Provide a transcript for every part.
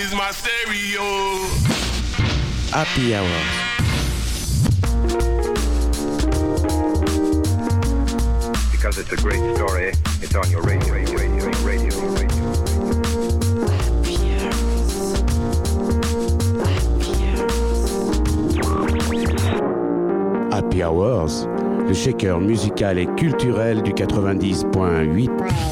is my stereo. Happy Hours. Because it's a great story, it's on your radio, radio, radio, radio, radio. Happy Hours, le shaker musical et culturel du 90.8.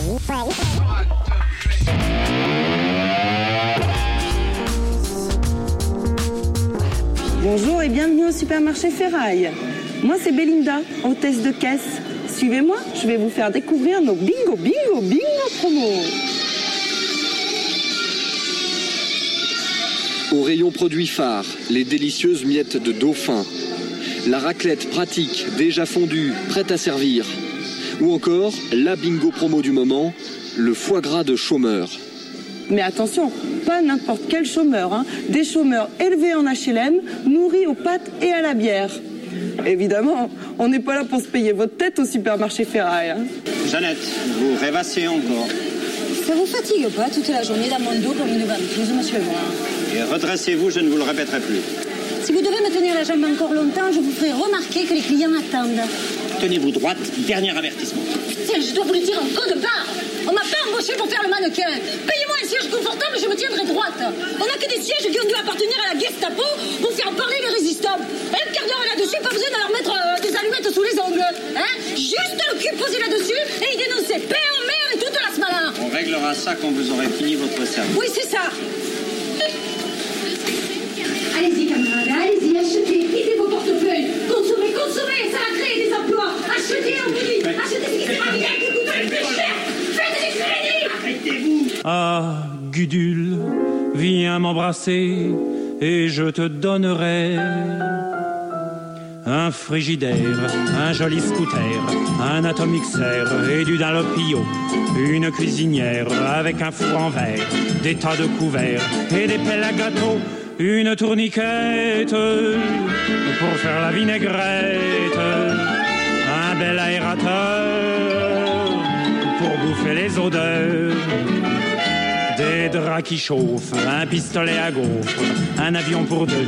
supermarché Ferraille. Moi c'est Belinda, hôtesse de caisse. Suivez-moi, je vais vous faire découvrir nos bingo bingo bingo promo. Au rayon produits phares, les délicieuses miettes de dauphin. La raclette pratique, déjà fondue, prête à servir. Ou encore, la bingo promo du moment, le foie gras de chômeur. Mais attention, pas n'importe quel chômeur, hein. des chômeurs élevés en HLM, nourris aux pâtes et à la bière. Évidemment, on n'est pas là pour se payer votre tête au supermarché Ferraille. hein. Jeannette, vous rêvassez encore. Ça vous fatigue pas toute la journée dans mon dos comme une ventouse, monsieur Brun Et redressez-vous, je ne vous le répéterai plus. Si vous devez me tenir la jambe encore longtemps, je vous ferai remarquer que les clients attendent. Tenez-vous droite, dernier avertissement. Tiens, je dois vous le dire en code barre. On m'a pas embauché pour faire le mannequin. Payez-moi un siège confortable, je me tiendrai droite. On n'a que des sièges qui ont dû appartenir à la Gestapo pour faire parler les résistants. Un quart d'heure là-dessus, pas besoin de leur mettre euh, des allumettes sous les ongles. Hein Juste le cul posé là-dessus et ils dénonçaient paix en mer et toute la semaine. On réglera ça quand vous aurez fini votre service. Oui, c'est ça. Allez-y, camarades, allez-y, achetez, videz vos portefeuilles. Consommez, consommez, ça va créer des emplois. Achetez, on vous dit, achetez ce qui sera bien, qui coûte le plus cher. Faites des crédits. Ah, Gudule, viens m'embrasser et je te donnerai un frigidaire, un joli scooter, un atomixer et du Dalopio, une cuisinière avec un four en verre, des tas de couverts et des pelles à gâteau, une tourniquette pour faire la vinaigrette, un bel aérateur pour bouffer les odeurs. Des draps qui chauffent, un pistolet à gaufres, un avion pour deux.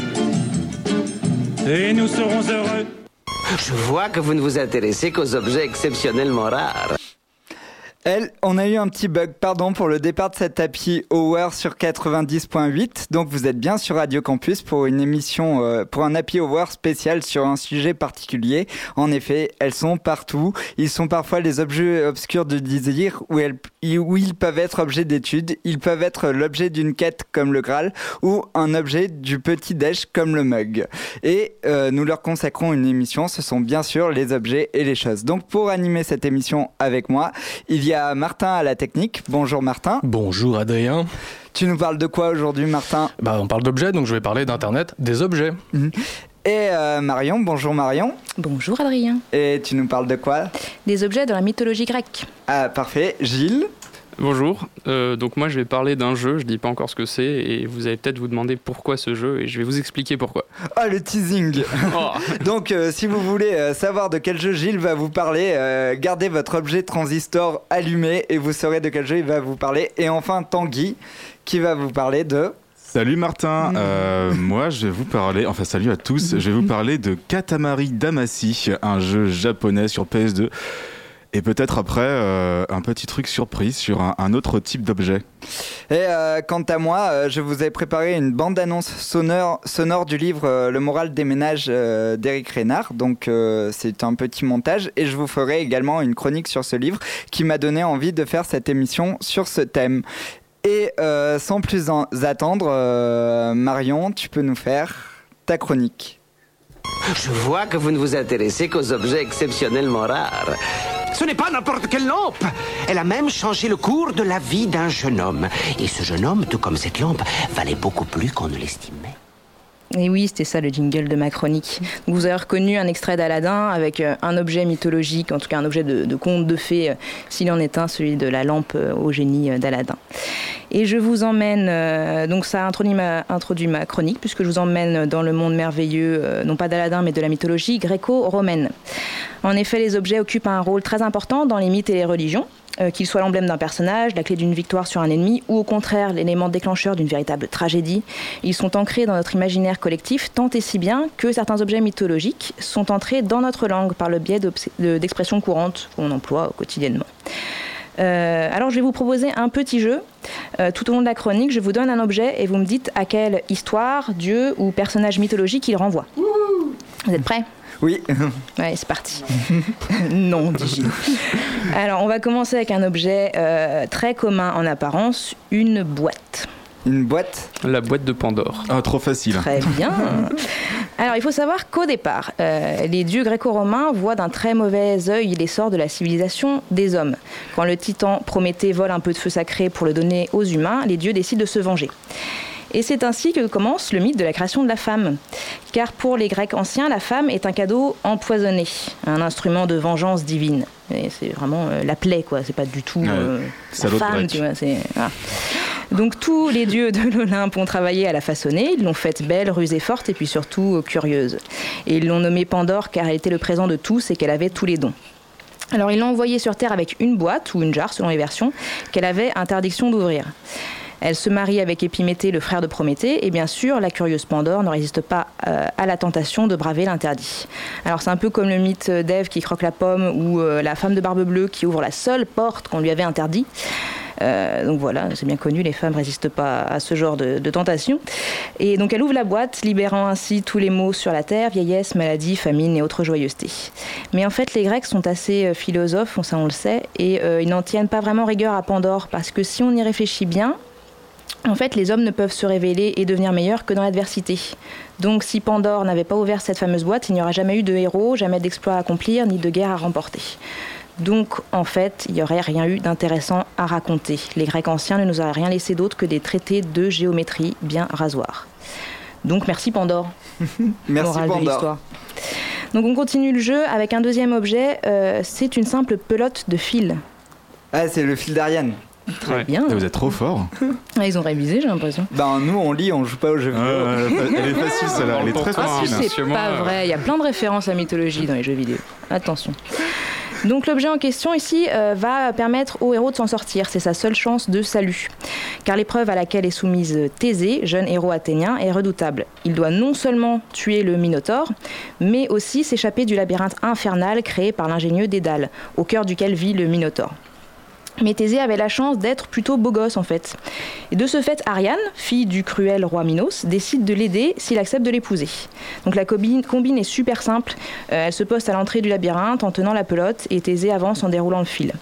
Et nous serons heureux. Je vois que vous ne vous intéressez qu'aux objets exceptionnellement rares. Elle, on a eu un petit bug, pardon pour le départ de cette tapis Hour sur 90.8. Donc vous êtes bien sur Radio Campus pour une émission, euh, pour un Happy Hour spécial sur un sujet particulier. En effet, elles sont partout. Ils sont parfois les objets obscurs de désir où, elles, où ils peuvent être objets d'étude. Ils peuvent être l'objet d'une quête comme le Graal ou un objet du petit déj comme le mug. Et euh, nous leur consacrons une émission. Ce sont bien sûr les objets et les choses. Donc pour animer cette émission avec moi, il y a Martin à la technique. Bonjour Martin. Bonjour Adrien. Tu nous parles de quoi aujourd'hui Martin? Bah on parle d'objets, donc je vais parler d'Internet, des objets. Et euh, Marion, bonjour Marion. Bonjour Adrien. Et tu nous parles de quoi? Des objets de la mythologie grecque. Ah parfait. Gilles Bonjour, Euh, donc moi je vais parler d'un jeu, je dis pas encore ce que c'est, et vous allez peut-être vous demander pourquoi ce jeu, et je vais vous expliquer pourquoi. Ah le teasing Oh. Donc euh, si vous voulez euh, savoir de quel jeu Gilles va vous parler, euh, gardez votre objet transistor allumé et vous saurez de quel jeu il va vous parler. Et enfin Tanguy qui va vous parler de... Salut Martin, Euh, moi je vais vous parler, enfin salut à tous, je vais vous parler de Katamari Damacy, un jeu japonais sur PS2. Et peut-être après, euh, un petit truc surprise sur un, un autre type d'objet. Et euh, quant à moi, euh, je vous ai préparé une bande-annonce sonore, sonore du livre Le moral des ménages d'Éric Reynard. Donc c'est un petit montage et je vous ferai également une chronique sur ce livre qui m'a donné envie de faire cette émission sur ce thème. Et euh, sans plus en attendre, euh, Marion, tu peux nous faire ta chronique. Je vois que vous ne vous intéressez qu'aux objets exceptionnellement rares. Ce n'est pas n'importe quelle lampe. Elle a même changé le cours de la vie d'un jeune homme. Et ce jeune homme, tout comme cette lampe, valait beaucoup plus qu'on ne l'estimait. Et oui, c'était ça le jingle de ma chronique. Vous avez reconnu un extrait d'Aladin avec euh, un objet mythologique, en tout cas un objet de, conte de fées, euh, s'il en est un, celui de la lampe euh, au génie d'Aladin. Et je vous emmène, donc ça introduit ma, chronique, puisque je vous emmène dans le monde merveilleux, non pas d'Aladin, mais de la mythologie gréco-romaine. En effet, les objets occupent un rôle très important dans les mythes et les religions. Euh, qu'il soit l'emblème d'un personnage, la clé d'une victoire sur un ennemi, ou au contraire l'élément déclencheur d'une véritable tragédie. Ils sont ancrés dans notre imaginaire collectif tant et si bien que certains objets mythologiques sont entrés dans notre langue par le biais d'expressions courantes qu'on emploie quotidiennement. Euh, alors je vais vous proposer un petit jeu. Euh, tout au long de la chronique, je vous donne un objet et vous me dites à quelle histoire, dieu ou personnage mythologique il renvoie. Vous êtes prêts? Oui. Ouais, c'est parti. non, dis Alors, on va commencer avec un objet euh, très commun en apparence, une boîte. Une boîte? La boîte de Pandore. Ah, trop facile. Très bien. Alors, il faut savoir qu'au départ, euh, les dieux gréco-romains voient d'un très mauvais œil l'essor de la civilisation des hommes. Quand le titan Prométhée vole un peu de feu sacré pour le donner aux humains, les dieux décident de se venger. Et c'est ainsi que commence le mythe de la création de la femme. Car pour les Grecs anciens, la femme est un cadeau empoisonné, un instrument de vengeance divine. Et c'est vraiment euh, la plaie, quoi. C'est pas du tout euh, la femme, tu vois. Voilà. Donc tous les dieux de l'Olympe ont travaillé à la façonner, ils l'ont faite belle, rusée, forte et puis surtout euh, curieuse. Et ils l'ont nommée Pandore car elle était le présent de tous et qu'elle avait tous les dons. Alors ils l'ont envoyée sur Terre avec une boîte ou une jarre selon les versions qu'elle avait interdiction d'ouvrir. Elle se marie avec Épiméthée, le frère de Prométhée, et bien sûr, la curieuse Pandore ne résiste pas euh, à la tentation de braver l'interdit. Alors c'est un peu comme le mythe d'Ève qui croque la pomme ou euh, la femme de barbe bleue qui ouvre la seule porte qu'on lui avait interdite. Euh, donc voilà, c'est bien connu, les femmes résistent pas à ce genre de, de, tentation. Et donc elle ouvre la boîte, libérant ainsi tous les maux sur la terre, vieillesse, maladie, famine et autres joyeusetés. Mais en fait, les Grecs sont assez philosophes, ça on le sait, et ils n'en tiennent pas vraiment rigueur à Pandore, parce que si on y réfléchit bien, en fait, les hommes ne peuvent se révéler et devenir meilleurs que dans l'adversité. Donc, si Pandore n'avait pas ouvert cette fameuse boîte, il n'y aurait jamais eu de héros, jamais d'exploits à accomplir, ni de guerre à remporter. Donc, en fait, il n'y aurait rien eu d'intéressant à raconter. Les Grecs anciens ne nous auraient rien laissé d'autre que des traités de géométrie bien rasoirs. Donc, merci Pandore. merci Morale Pandore. De l'histoire. Donc, on continue le jeu avec un deuxième objet. Euh, c'est une simple pelote de fil. Ah, c'est le fil d'Ariane. Très ouais. bien. Et vous êtes trop fort. Ah, ils ont révisé, j'ai l'impression. Ben nous, on lit, on joue pas aux jeux vidéo. Euh, elle est facile celle-là, elle est très facile. Ah, c'est pas vrai. Il y a plein de références à mythologie dans les jeux vidéo. Attention. Donc l'objet en question ici euh, va permettre au héros de s'en sortir, c'est sa seule chance de salut. Car l'épreuve à laquelle est soumise Thésée, jeune héros athénien, est redoutable. Il doit non seulement tuer le Minotaure, mais aussi s'échapper du labyrinthe infernal créé par l'ingénieux Dédale, au cœur duquel vit le Minotaure. Mais Thésée avait la chance d'être plutôt beau gosse en fait. Et de ce fait, Ariane, fille du cruel roi Minos, décide de l'aider s'il accepte de l'épouser. Donc la combine, est super simple. Euh, elle se poste à l'entrée du labyrinthe en tenant la pelote et Thésée avance en déroulant le fil.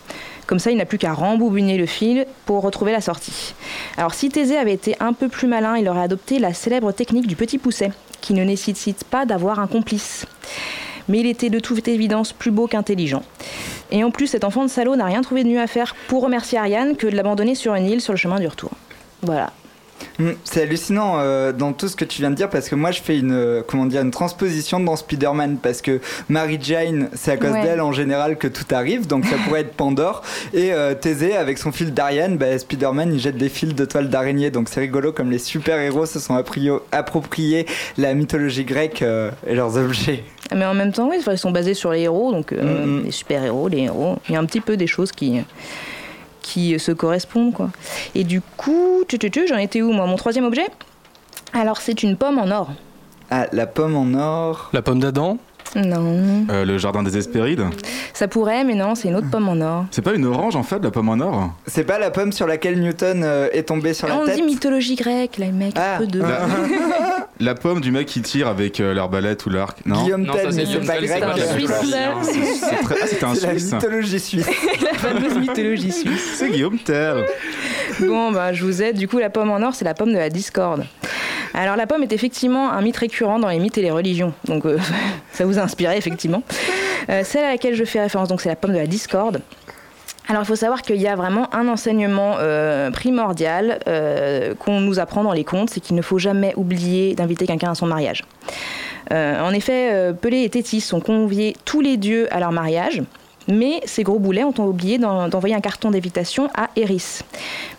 Comme ça, il n'a plus qu'à rembobiner le fil pour retrouver la sortie. Alors si Thésée avait été un peu plus malin, il aurait adopté la célèbre technique du petit pousset, qui ne nécessite pas d'avoir un complice. Mais il était de toute évidence plus beau qu'intelligent. Et en plus, cet enfant de salaud n'a rien trouvé de mieux à faire pour remercier Ariane que de l'abandonner sur une île sur le chemin du retour. Voilà. Mmh, c'est hallucinant euh, dans tout ce que tu viens de dire parce que moi je fais une euh, comment dire une transposition dans Spider-Man parce que Mary Jane c'est à cause ouais. d'elle en général que tout arrive donc ça pourrait être Pandore et euh, Thésée avec son fil d'Ariane bah, Spider-Man il jette des fils de toile d'araignée donc c'est rigolo comme les super-héros se sont appropriés la mythologie grecque et leurs objets. Mais en même temps oui ils sont basés sur les héros donc mmh. les super-héros les héros il y a un petit peu des choses qui qui se correspondent quoi. Et du coup, j'en étais où moi? Mon troisième objet? Alors c'est une pomme en or. Ah, la pomme en or. La pomme d'Adam? Non. Euh, le jardin des Hespérides Ça pourrait, mais non, c'est une autre pomme en or. C'est pas une orange en fait, la pomme en or C'est pas la pomme sur laquelle Newton euh, est tombé sur la On tête dit mythologie grecque, là, mec, ah. un peu de. La... la pomme du mec qui tire avec euh, l'arbalète ou l'arc, non Guillaume Non, Tell, c'est mais c'est Guillaume pas grec. c'est un Suisse. C'est Ah, la mythologie suisse. la fameuse mythologie suisse. C'est Guillaume Tell Bon, bah, je vous aide. Du coup, la pomme en or, c'est la pomme de la discorde. Alors, la pomme est effectivement un mythe récurrent dans les mythes et les religions. Donc, euh, ça vous a inspiré, effectivement. Euh, celle à laquelle je fais référence, donc, c'est la pomme de la discorde. Alors, il faut savoir qu'il y a vraiment un enseignement euh, primordial qu'on nous apprend dans les contes, c'est qu'il ne faut jamais oublier d'inviter quelqu'un à son mariage. En effet, Pelé et Tétis ont convié tous les dieux à leur mariage. Mais ces gros boulets ont oublié d'en- d'envoyer un carton d'invitation à Eris.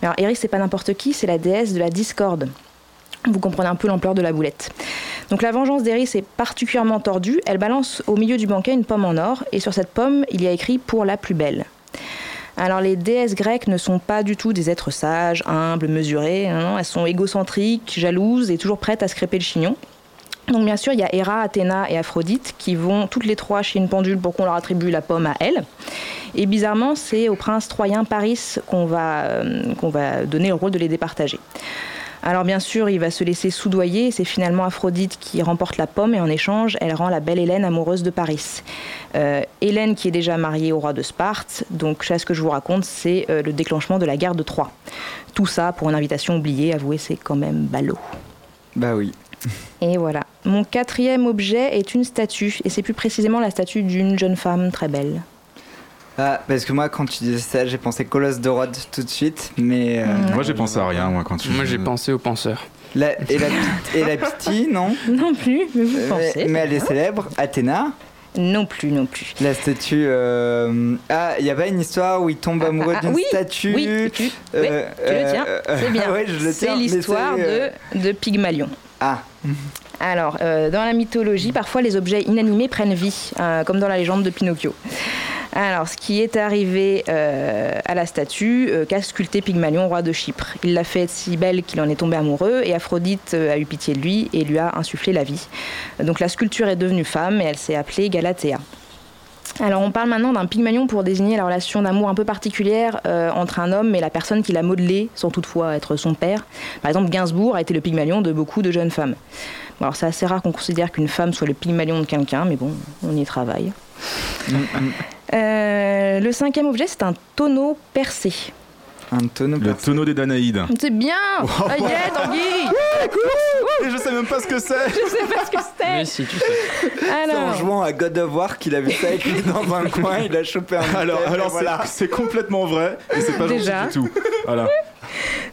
Mais alors Eris, c'est pas n'importe qui, c'est la déesse de la discorde. Vous comprenez un peu l'ampleur de la boulette. Donc la vengeance d'Eris est particulièrement tordue. Elle balance au milieu du banquet une pomme en or, et sur cette pomme, il y a écrit pour la plus belle. Alors les déesses grecques ne sont pas du tout des êtres sages, humbles, mesurés. Non, non, elles sont égocentriques, jalouses et toujours prêtes à se le chignon. Donc bien sûr, il y a Héra, Athéna et Aphrodite qui vont toutes les trois chez une pendule pour qu'on leur attribue la pomme à elles. Et bizarrement, c'est au prince troyen Paris qu'on va, euh, va donner le rôle de les départager. Alors bien sûr, il va se laisser soudoyer, c'est finalement Aphrodite qui remporte la pomme et en échange, elle rend la belle Hélène amoureuse de Paris. Euh, Hélène qui est déjà mariée au roi de Sparte, donc ce que je vous raconte, c'est euh, le déclenchement de la guerre de Troie. Tout ça pour une invitation oubliée, avouez, c'est quand même ballot. Bah oui. Et voilà. Mon quatrième objet est une statue, et c'est plus précisément la statue d'une jeune femme très belle. Ah, parce que moi, quand tu disais ça, j'ai pensé Colosse de Rhodes tout de suite, mais. euh, Moi, j'ai pensé à rien, moi, quand tu. Moi, j'ai pensé au penseur. la- et, la, et la Piti, non? Non plus, mais vous mais, pensez. mais elle est célèbre. Athéna? Non plus, non plus. La statue. euh, Ah, il y a pas une histoire où il tombe amoureux Ah, d'une oui, statue? Oui, tu, oui, euh, tu le tiens, euh, c'est bien. ouais, je le c'est l'histoire euh, de, de Pygmalion. Ah. Alors, euh, dans la mythologie, parfois les objets inanimés prennent vie, euh, comme dans la légende de Pinocchio. Alors, ce qui est arrivé euh, à la statue qu'a sculpté Pygmalion, roi de Chypre. Il l'a fait si belle qu'il en est tombé amoureux et Aphrodite a eu pitié de lui et lui a insufflé la vie. Donc la sculpture est devenue femme et elle s'est appelée Galatea. Alors on parle maintenant d'un Pygmalion pour désigner la relation d'amour un peu particulière euh, entre un homme et la personne qui l'a modelé, sans toutefois être son père. Par exemple, Gainsbourg a été le Pygmalion de beaucoup de jeunes femmes. Bon, alors c'est assez rare qu'on considère qu'une femme soit le Pygmalion de quelqu'un, mais bon, on y travaille. Euh, le cinquième objet, c'est un tonneau percé. Un tonneau Le tonneau des Danaïdes. C'est bien est, Tanguy Et je sais même pas ce que c'est Je sais pas ce que c'était Mais si, tu sais. C'est en Alors, jouant à God of War qu'il avait ça écrit dans un coin, il a chopé un Alors, alors c'est- voilà. c'est complètement vrai et c'est pas Déjà. gentil du tout. Voilà.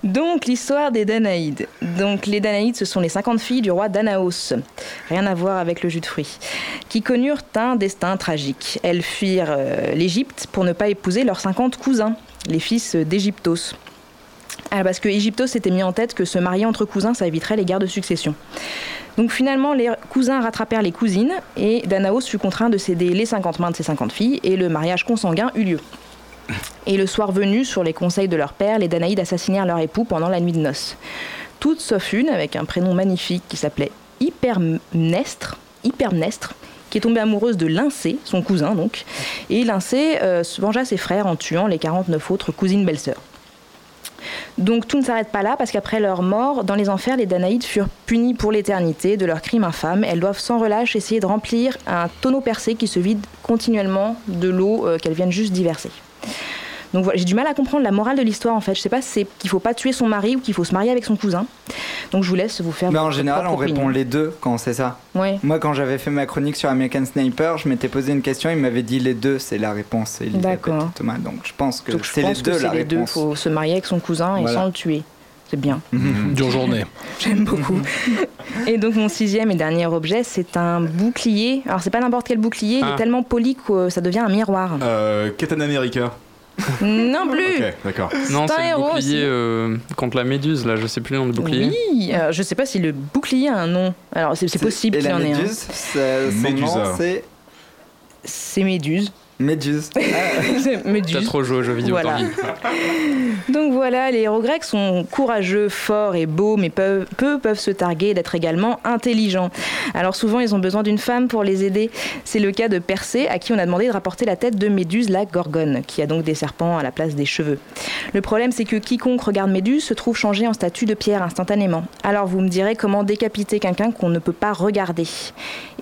Donc, l'histoire des Danaïdes. Donc, les Danaïdes, ce sont les 50 filles du roi Danaos. Rien à voir avec le jus de fruits. Qui connurent un destin tragique. Elles fuirent euh, l'Égypte pour ne pas épouser leurs 50 cousins, les fils d'Égyptos. Ah, parce que Égyptos s'était mis en tête que se marier entre cousins, ça éviterait les guerres de succession. Donc finalement, les cousins rattrapèrent les cousines et Danaos fut contraint de céder les 50 mains de ses 50 filles et le mariage consanguin eut lieu. Et le soir venu, sur les conseils de leur père, les Danaïdes assassinèrent leur époux pendant la nuit de noces. Toutes sauf une, avec un prénom magnifique qui s'appelait Hypermnestre, Hypermnestre, est tombée amoureuse de Lyncée, son cousin donc. Et Lyncée euh, se vengea ses frères en tuant les 49 autres cousines belles-sœurs. Donc tout ne s'arrête pas là, parce qu'après leur mort, dans les enfers, les Danaïdes furent punis pour l'éternité de leurs crimes infâmes. Elles doivent sans relâche essayer de remplir un tonneau percé qui se vide continuellement de l'eau euh, qu'elles viennent juste diverser. Donc voilà, j'ai du mal à comprendre la morale de l'histoire en fait. Je sais pas si c'est qu'il faut pas tuer son mari ou qu'il faut se marier avec son cousin. Donc je vous laisse vous faire. Mais en votre général, on répond les deux quand c'est ça. Ouais. Moi, quand j'avais fait ma chronique sur American Sniper, je m'étais posé une question, il m'avait dit les deux, c'est la réponse. D'accord. Thomas. Donc je pense que c'est les pense que deux la c'est les deux. réponse. faut se marier avec son cousin et Voilà. sans le tuer. C'est bien. Dure journée. J'aime beaucoup. et donc mon sixième et dernier objet, c'est un bouclier. Alors c'est pas n'importe quel bouclier, il Ah. est tellement poli que ça devient un miroir. Euh, Captain America. non plus. Ok, d'accord. Non, C'est un c'est le bouclier euh, contre la méduse, là, je sais plus le nom du bouclier. Oui, alors, je sais pas si le bouclier a un nom. Alors c'est c'est possible qu'il la en ait un. méduse, c'est C'est Méduse. Méduse. C'est Méduse. T'as trop joué aux jeux vidéo, Voilà. Donc voilà, les héros grecs sont courageux, forts et beaux, mais peuvent, peu peuvent se targuer d'être également intelligents. Alors souvent, ils ont besoin d'une femme pour les aider. C'est le cas de Persée, à qui on a demandé de rapporter la tête de Méduse, la gorgone, qui a donc des serpents à la place des cheveux. Le problème, c'est que quiconque regarde Méduse se trouve changé en statue de pierre instantanément. Alors vous me direz comment décapiter quelqu'un qu'on ne peut pas regarder.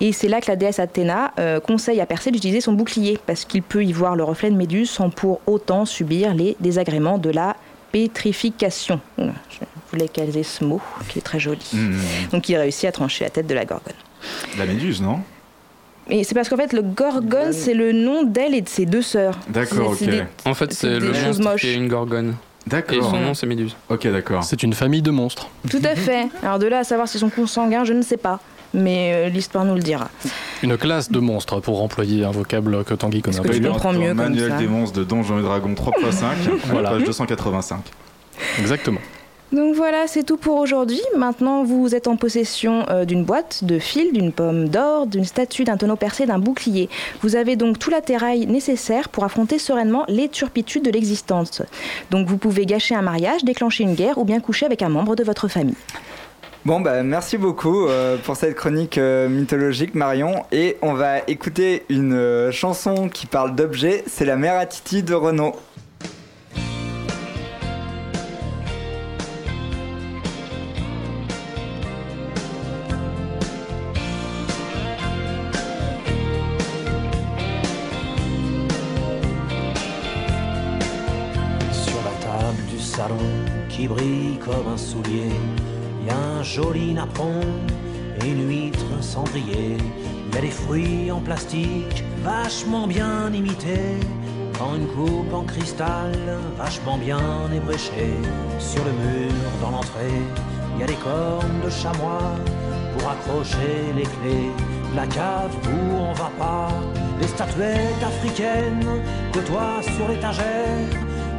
Et c'est là que la déesse Athéna euh, conseille à Persée d'utiliser son bouclier, parce qu'il peut y voir le reflet de Méduse sans pour autant subir les désagréments de la pétrification. Je voulais qu'elle ait ce mot, qui est très joli. Hmm. Donc il réussit à trancher la tête de la gorgone. La méduse, non? Et c'est parce qu'en fait, le gorgone, c'est le nom d'elle et de ses deux sœurs. D'accord, ok. des- En fait, c'est le monstre qui est une gorgone. Et D'accord. son nom, c'est Méduse. Ok, d'accord. C'est une famille de monstres. Tout à fait. Alors de là à savoir si sont consanguins, je ne sais pas. Mais euh, l'histoire nous le dira. Une classe de monstres, pour employer un vocable que Tanguy connaît un peu tu mieux. comprends mieux comme Manuel ça. des monstres de Donjons et Dragons 3x5, Voilà. page 285. Exactement. Donc voilà, c'est tout pour aujourd'hui. Maintenant, vous êtes en possession euh, d'une boîte, de fils, d'une pomme d'or, d'une statue, d'un tonneau percé, d'un bouclier. Vous avez donc tout l'attirail nécessaire pour affronter sereinement les turpitudes de l'existence. Donc vous pouvez gâcher un mariage, déclencher une guerre ou bien coucher avec un membre de votre famille. Bon, bah, merci beaucoup euh, pour cette chronique euh, mythologique, Marion. Et on va écouter une euh, chanson qui parle d'objets. C'est La mère à de Renaud. Sur la table du salon qui brille comme un soulier, joli napperon et une huître cendrier. Y a des fruits en plastique vachement bien imités. Dans une coupe en cristal vachement bien ébréchée. Sur le mur dans l'entrée, y a des cornes de chamois pour accrocher les clés. de La cave où on va pas, les statuettes africaines côtoient sur l'étagère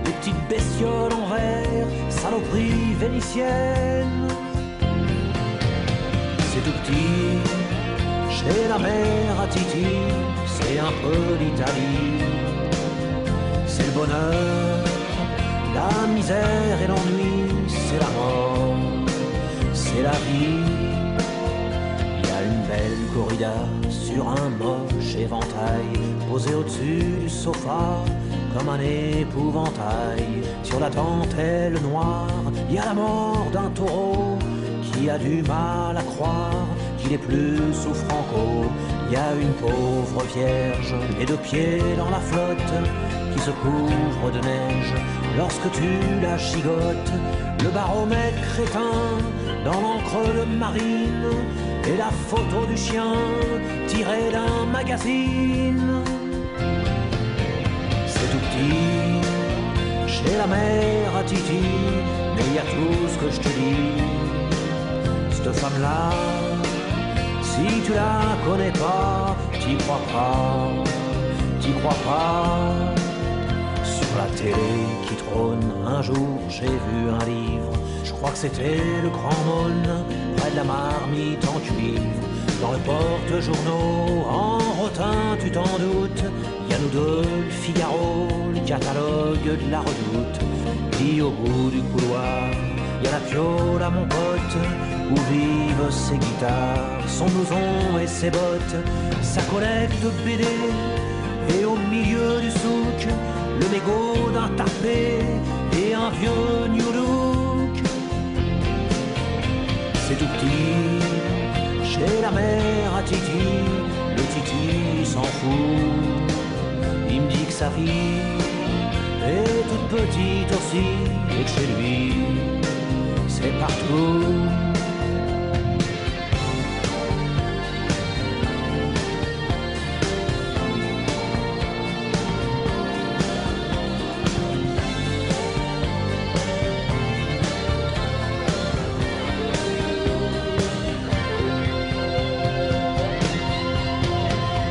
des petites bestioles en verre, saloperies vénitiennes. Tout petit, chez la mère à Titi, c'est un peu l'Italie. C'est le bonheur, la misère et l'ennui, c'est la mort, c'est la vie. Il y a une belle corrida sur un moche éventail, posé au-dessus du sofa comme un épouvantail. Sur la dentelle noire, il y a la mort d'un taureau qui a du mal à croire qu'il est plus sous Franco. Il y a une pauvre vierge, les deux pieds dans la flotte, qui se couvre de neige lorsque tu la gigotes. Le baromètre éteint dans l'encre de marine et la photo du chien tirée d'un magazine. C'est tout petit, chez la mère à Titi, mais il y a tout ce que je te dis. Femme-là, si tu la connais pas, t'y crois pas, t'y crois pas. Sur la télé qui trône, un jour j'ai vu un livre, je crois que c'était le grand mône, près de la marmite en cuivre. Dans le porte-journaux, en rotin, tu t'en doutes, y a nous deux, le Figaro, le catalogue de la redoute. Puis au bout du couloir, y la piole à mon pote, où vivent ses guitares, son blouson et ses bottes, sa collecte BD, et au milieu du souk, le mégot d'un tapé et un vieux New Look. C'est tout petit, chez la mère à Titi, le Titi s'en fout. Il me dit que sa vie est toute petite aussi, et que chez lui, c'est partout.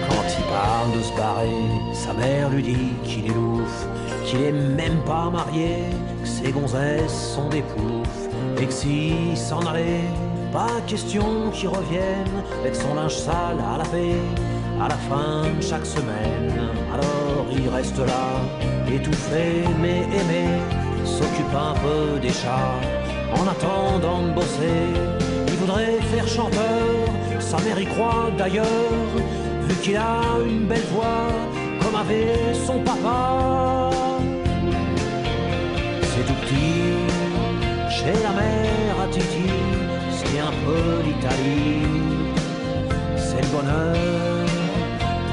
Quand il parle de se barrer, sa mère lui dit qu'il est louf, qu'il est même pas marié, que ses gonzesses sont des poufs, s'en allait, pas question qu'il revienne avec son linge sale à laver à la fin de chaque semaine. Alors il reste là, étouffé mais aimé, s'occupe un peu des chats en attendant de bosser. Il voudrait faire chanteur, sa mère y croit d'ailleurs, vu qu'il a une belle voix comme avait son papa. l'Italie. C'est le bonheur,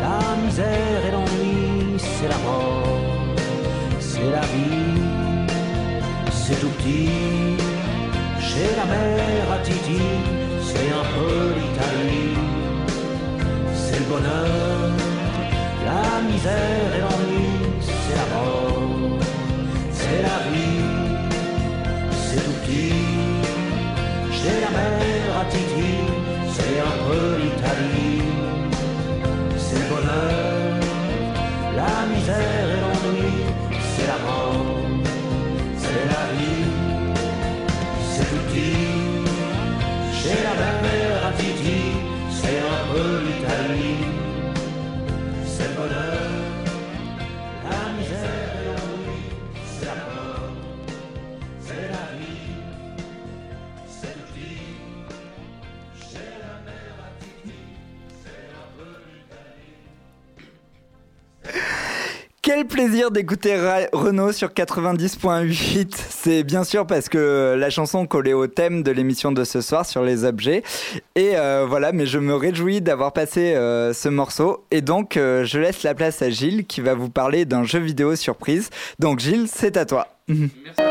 la misère et l'ennui, c'est la mort, c'est la vie. C'est tout petit, chez la mère à Titi, c'est un peu l'Italie. C'est le bonheur, la misère et l'ennui, c'est la mort, c'est la vie. C'est tout petit, chez la mère à Quel plaisir d'écouter Renaud sur 90.8. C'est bien sûr parce que la chanson collait au thème de l'émission de ce soir sur les objets. Et euh, voilà, mais je me réjouis d'avoir passé euh, ce morceau. Et donc, euh, je laisse la place à Gilles qui va vous parler d'un jeu vidéo surprise. Donc, Gilles, c'est à toi. changed,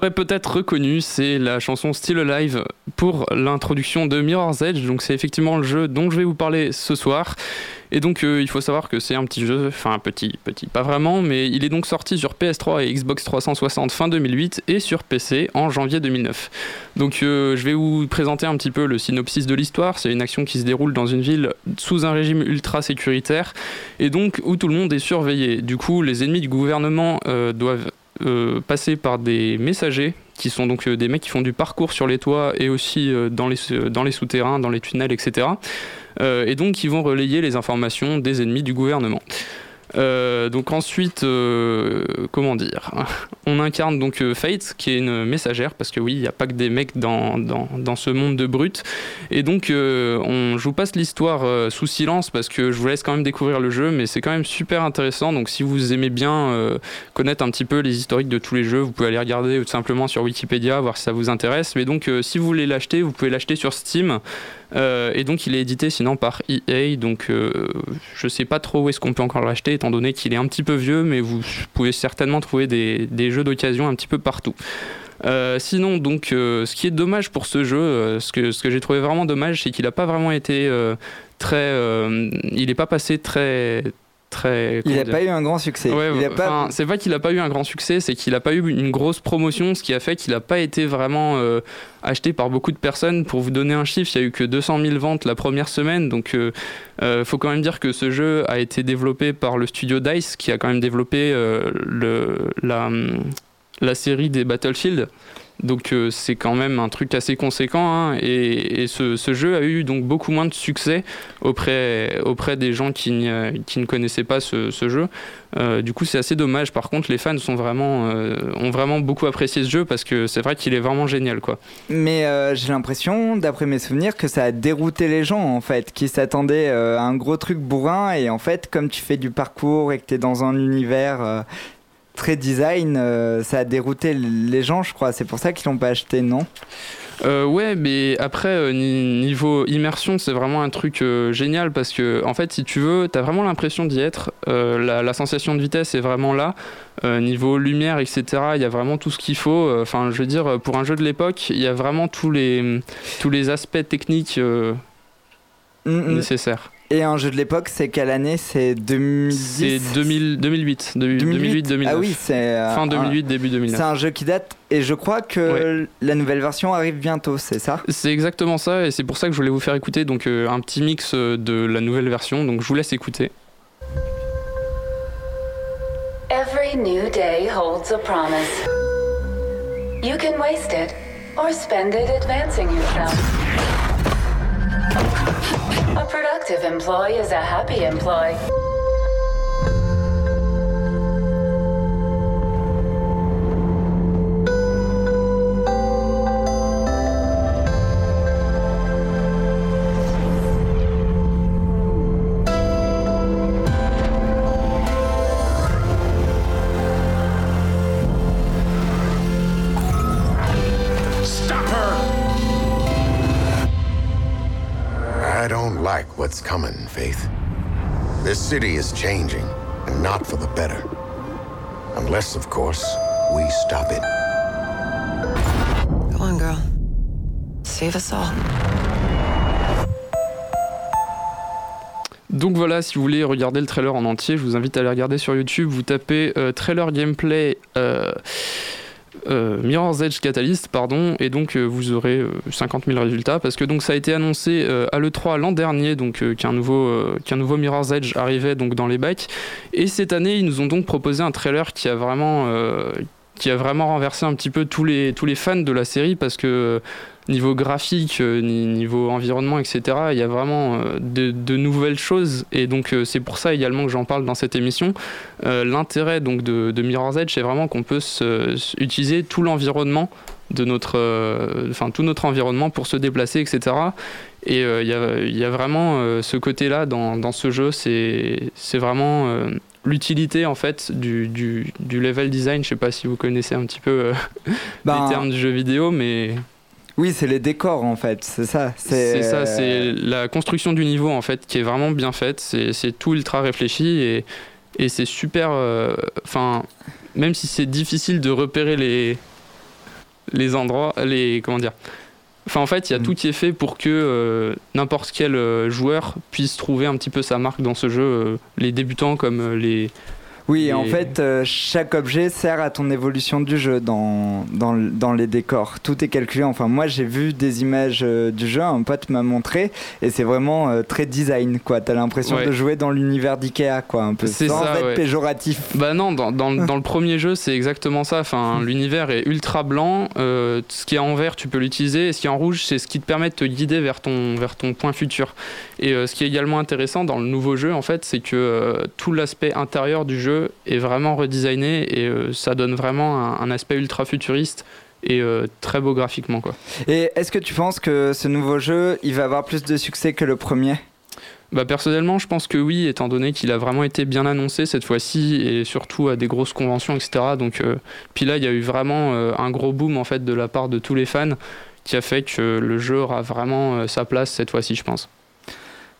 peut-être reconnu, c'est la chanson Still Alive pour l'introduction de Mirror's Edge. Donc c'est effectivement le jeu dont je vais vous parler ce soir. Et donc euh, il faut savoir que c'est un petit jeu, enfin petit, petit, pas vraiment, mais il est donc sorti sur PS3 et Xbox 360 fin 2008 et sur PC en janvier 2009. Donc euh, je vais vous présenter un petit peu le synopsis de l'histoire. C'est une action qui se déroule dans une ville sous un régime ultra sécuritaire et donc où tout le monde est surveillé. Du coup les ennemis du gouvernement euh, doivent passer par des messagers qui sont donc euh, des mecs qui font du parcours sur les toits et aussi euh, dans les, dans les souterrains, dans les tunnels, etc. Euh, et donc qui vont relayer les informations des ennemis du gouvernement. Euh, donc ensuite, euh, comment dire On incarne donc euh, Fate, qui est une messagère, parce que oui, il n'y a pas que des mecs dans, dans, dans ce monde de brutes. Et donc, on, je vous passe l'histoire sous silence, parce que je vous laisse quand même découvrir le jeu, mais c'est quand même super intéressant. Donc si vous aimez bien connaître un petit peu les historiques de tous les jeux, vous pouvez aller regarder tout simplement sur Wikipédia, voir si ça vous intéresse. Mais donc, si vous voulez l'acheter, vous pouvez l'acheter sur Steam. Euh, et donc il est édité sinon par EA, donc euh, je sais pas trop où est-ce qu'on peut encore l'acheter étant donné qu'il est un petit peu vieux, mais vous pouvez certainement trouver des, jeux d'occasion un petit peu partout. Euh, sinon, donc, ce qui est dommage pour ce jeu, ce que, ce que j'ai trouvé vraiment dommage, c'est qu'il n'a pas vraiment été très. il n'est pas passé très. Très Il n'a pas eu un grand succès. Ouais, il a enfin, pas... C'est pas qu'il a pas eu un grand succès, c'est qu'il a pas eu une grosse promotion, ce qui a fait qu'il a pas été vraiment euh, acheté par beaucoup de personnes. Pour vous donner un chiffre, il y a eu que 200 000 ventes la première semaine, donc euh, euh, faut quand même dire que ce jeu a été développé par le studio Dice, qui a quand même développé le, la, la série des Battlefield. Donc euh, c'est quand même un truc assez conséquent hein, et, ce, jeu a eu donc beaucoup moins de succès auprès, des gens qui, ne connaissaient pas ce, jeu. Euh, du coup c'est assez dommage. Par contre les fans euh, ont vraiment beaucoup apprécié ce jeu parce que c'est vrai qu'il est vraiment génial quoi. Mais j'ai l'impression, d'après mes souvenirs, que ça a dérouté les gens en fait, qui s'attendaient à un gros truc bourrin et en fait, comme tu fais du parcours et que tu es dans un univers très design, euh, ça a dérouté les gens, je crois. C'est pour ça qu'ils l'ont pas acheté, non? Euh, ouais, mais après, euh, ni- niveau immersion, c'est vraiment un truc euh, génial parce que, en fait, si tu veux, t'as vraiment l'impression d'y être. La, la sensation de vitesse est vraiment là. Niveau lumière, etc., il y a vraiment tout ce qu'il faut. Enfin, je veux dire, pour un jeu de l'époque, il y a vraiment tous les, tous les aspects techniques euh, nécessaires. Et un jeu de l'époque, c'est quelle année? C'est 2010 C'est 2000 2008, 2008, 2009. Ah oui, c'est. euh, Fin un- 2008, début 2009. C'est un jeu qui date et je crois que la nouvelle version arrive bientôt, c'est ça? C'est exactement ça, et c'est pour ça que je voulais vous faire écouter donc euh, un petit mix euh, de la nouvelle version. Donc je vous laisse écouter. Every new day holds a promise. You can waste it or spend it advancing yourself. A productive employee is a happy employee. What's coming, Faith. This city is changing, and not for the better. Unless, of course, we stop it. Go on, girl. Save us all. Donc voilà, si vous voulez regarder le trailer en entier, je vous invite à aller regarder sur YouTube. Vous tapez euh, trailer gameplay euh, euh, Mirror's Edge Catalyst, pardon, et donc euh, vous aurez euh, 50 000 résultats parce que donc ça a été annoncé euh, à l'E3 l'an dernier, donc euh, qu'un nouveau, euh, Mirror's Edge arrivait donc dans les bacs, et cette année ils nous ont donc proposé un trailer qui a vraiment, euh, qui a vraiment renversé un petit peu tous les, tous les fans de la série parce que euh, niveau graphique, euh, ni- niveau environnement, etc., il y a vraiment euh, de, de nouvelles choses et donc euh, c'est pour ça également que j'en parle dans cette émission. Euh, L'intérêt donc de, de Mirror's Edge, c'est vraiment qu'on peut se- se- utiliser tout l'environnement de notre, euh, enfin tout notre environnement pour se déplacer, etc. Et euh, il y, a, il y a vraiment ce côté-là dans, dans ce jeu, c'est vraiment l'utilité en fait du, du, du level design. Je sais pas si vous connaissez un petit peu Ben, les termes du jeu vidéo, mais Oui, c'est les décors en fait, c'est ça. c'est ça, euh, c'est la construction du niveau en fait qui est vraiment bien faite. C'est tout ultra réfléchi et, et c'est super. euh, Enfin, même si c'est difficile de repérer les les endroits, les comment dire. Enfin, en fait, il y a tout qui est fait pour que euh, n'importe quel joueur puisse trouver un petit peu sa marque dans ce jeu. les débutants comme les. Oui, en fait, euh, chaque objet sert à ton évolution du jeu dans, dans, dans les décors. Tout est calculé. Enfin, moi, j'ai vu des images euh, du jeu, un pote m'a montré, et c'est vraiment euh, très design, quoi. T'as l'impression Ouais. de jouer dans l'univers d'Ikea, quoi, un peu, C'est sans ça, être ouais. péjoratif. Bah non, dans, dans, dans le premier jeu, c'est exactement ça. Enfin, l'univers est ultra blanc. ce qui est en vert, tu peux l'utiliser. Et ce qui est en rouge, c'est ce qui te permet de te guider vers ton, vers ton point futur. Et ce qui est également intéressant dans le nouveau jeu, en fait, c'est que tout l'aspect intérieur du jeu est vraiment redesigné et euh, ça donne vraiment un, un aspect ultra futuriste et euh, très beau graphiquement, quoi. Et est-ce que tu penses que ce nouveau jeu, il va avoir plus de succès que le premier? Bah personnellement, je pense que oui, étant donné qu'il a vraiment été bien annoncé cette fois-ci et surtout à des grosses conventions, etc. Donc, euh, puis là, il y a eu vraiment euh, un gros boom en fait de la part de tous les fans qui a fait que le jeu aura vraiment sa place cette fois-ci, je pense.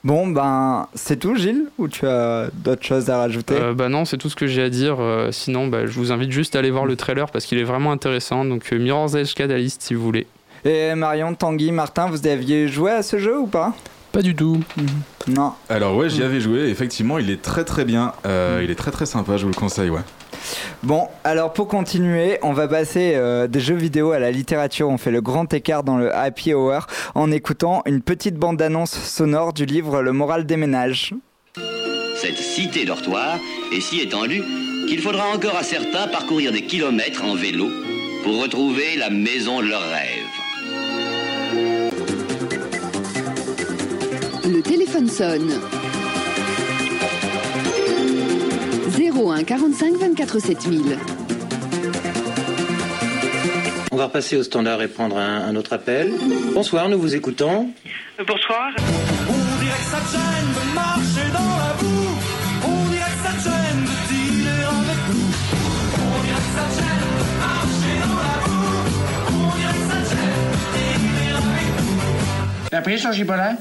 Bon, ben, c'est tout, Gilles Ou tu as d'autres choses à rajouter Euh, bah non, c'est tout ce que j'ai à dire. euh, sinon, bah, je vous invite juste à aller voir le trailer parce qu'il est vraiment intéressant. Donc, euh, Mirror's Edge Catalyst si vous voulez. Et Marion, Tanguy, Martin, vous aviez joué à ce jeu ou pas? Pas du tout. Non. Alors ouais, j'y avais joué. Effectivement, il est très très bien. Euh, il est très très sympa. Je vous le conseille, ouais. Bon, alors pour continuer, on va passer euh, des jeux vidéo à la littérature. On fait le grand écart dans le Happy Hour en écoutant une petite bande-annonce sonore du livre Le moral des ménages. Cette cité dortoir est si étendue qu'il faudra encore à certains parcourir des kilomètres en vélo pour retrouver la maison de leurs rêves. Le téléphone sonne. 01 45 24 7000. On va repasser au standard et prendre un, un autre appel. Bonsoir, nous vous écoutons. Bonsoir. On dirait que ça te gêne de marcher dans la boue. On dirait que ça te gêne de dealer avec nous. On dirait que ça te gêne de marcher dans la boue. On dirait que ça te gêne de dealer avec nous. T'as pris son gibolet